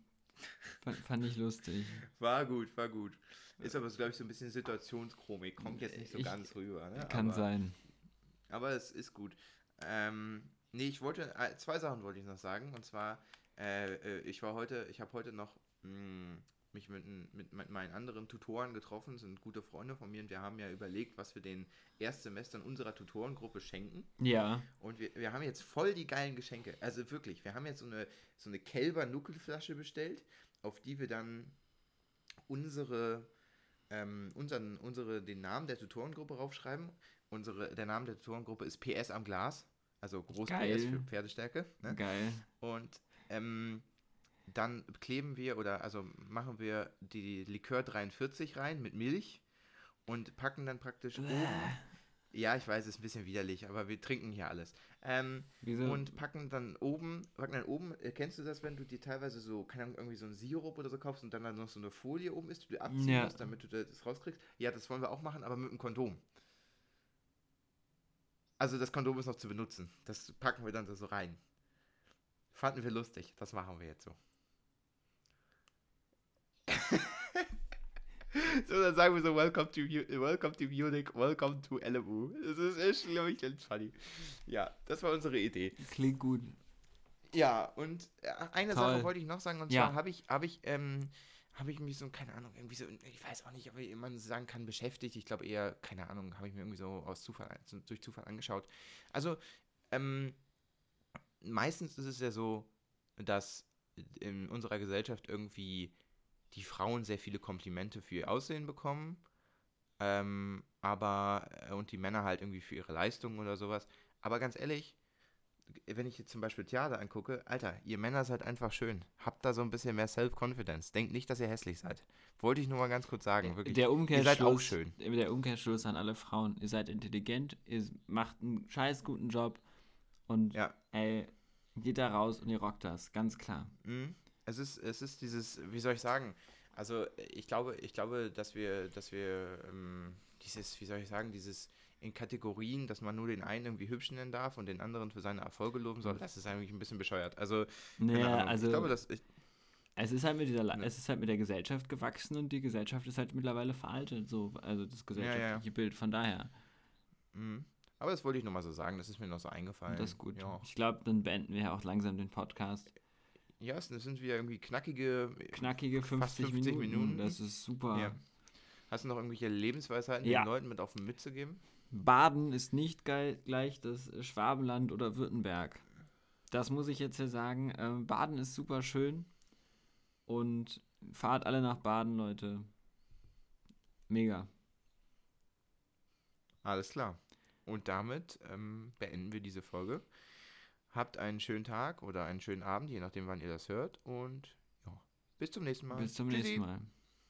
fand, fand, ich lustig. War gut, war gut. Ist aber, glaube ich, so ein bisschen Situationschromik. Kommt jetzt nicht so ich, ganz rüber. Ne? Kann aber, sein. Aber es ist gut. Ähm, nee, ich wollte, äh, zwei Sachen wollte ich noch sagen. Und zwar, äh, äh ich war heute, ich habe heute noch mh, hm, mich mit, mit, mit, meinen anderen Tutoren getroffen, sind gute Freunde von mir und wir haben ja überlegt, was wir den Erstsemestern unserer Tutorengruppe schenken. Ja. Und wir, wir haben jetzt voll die geilen Geschenke. Also wirklich, wir haben jetzt so eine, so eine Kälber-Nuckelflasche bestellt, auf die wir dann unsere, ähm, unseren, unsere, den Namen der Tutorengruppe raufschreiben. Unsere, der Name der Tutorengruppe ist PS am Glas, also groß Geil. PS für Pferdestärke. Ne? Geil. Und ähm, dann kleben wir oder also machen wir die Likör 43 rein mit Milch und packen dann praktisch Bäh. oben. Ja, ich weiß, es ist ein bisschen widerlich, aber wir trinken hier alles. Ähm, und packen dann oben, packen dann oben, äh, kennst du das, wenn du dir teilweise so, keine Ahnung, irgendwie so einen Sirup oder so kaufst und dann, dann noch so eine Folie oben ist, die du abziehen ja. musst, damit du das rauskriegst? Ja, das wollen wir auch machen, aber mit einem Kondom. Also das Kondom ist noch zu benutzen. Das packen wir dann so rein. Fanden wir lustig, das machen wir jetzt so. so, dann sagen wir so, welcome to, welcome to Munich, welcome to LMU. Das ist echt, glaube ich, ganz funny. Ja, das war unsere Idee. Klingt gut. Ja, und äh, eine Toll. Sache wollte ich noch sagen, und ja. zwar habe ich, habe ich, ähm, habe ich mich so, keine Ahnung, irgendwie so, ich weiß auch nicht, ob man sagen kann, beschäftigt. Ich glaube eher, keine Ahnung, habe ich mir irgendwie so aus Zufall, durch Zufall angeschaut. Also, ähm, meistens ist es ja so, dass in unserer Gesellschaft irgendwie die Frauen sehr viele Komplimente für ihr Aussehen bekommen, ähm, aber äh, und die Männer halt irgendwie für ihre Leistungen oder sowas. Aber ganz ehrlich, wenn ich jetzt zum Beispiel Theater angucke, Alter, ihr Männer seid einfach schön. Habt da so ein bisschen mehr Self-Confidence. Denkt nicht, dass ihr hässlich seid. Wollte ich nur mal ganz kurz sagen. Wirklich. Der Umkehrschluss, ihr seid auch schön. Der Umkehrschluss an alle Frauen. Ihr seid intelligent, ihr macht einen scheiß guten Job und ja. ey, geht da raus und ihr rockt das, ganz klar. Mhm es ist, es ist dieses, wie soll ich sagen, also ich glaube, ich glaube, dass wir, dass wir ähm, dieses, wie soll ich sagen, dieses in Kategorien, dass man nur den einen irgendwie hübsch nennen darf und den anderen für seine Erfolge loben soll, das ist eigentlich ein bisschen bescheuert. Also, naja, also ich glaube, dass ich, Es ist halt mit dieser, Ne. es ist halt mit der Gesellschaft gewachsen und die Gesellschaft ist halt mittlerweile veraltet, so, also das gesellschaftliche Bild, von daher. Mhm. Aber das wollte ich nochmal so sagen, das ist mir noch so eingefallen. Das ist gut. Ja, Ich glaube, dann beenden wir ja auch langsam den Podcast. Ja es sind wieder irgendwie knackige. Knackige 50, 50 Minuten, Minuten. das ist super. Ja. Hast du noch irgendwelche Lebensweisheiten Ja. den Leuten mit auf den mitzugeben? Baden ist nicht gleich das Schwabenland oder Württemberg. Das muss ich jetzt hier sagen. Ähm, Baden ist super schön. Und fahrt alle nach Baden, Leute. Mega. Alles klar. Und damit ähm, beenden wir diese Folge. Habt einen schönen Tag oder einen schönen Abend, je nachdem, wann ihr das hört. Und ja, bis zum nächsten Mal. Bis zum Tschüssi. nächsten Mal.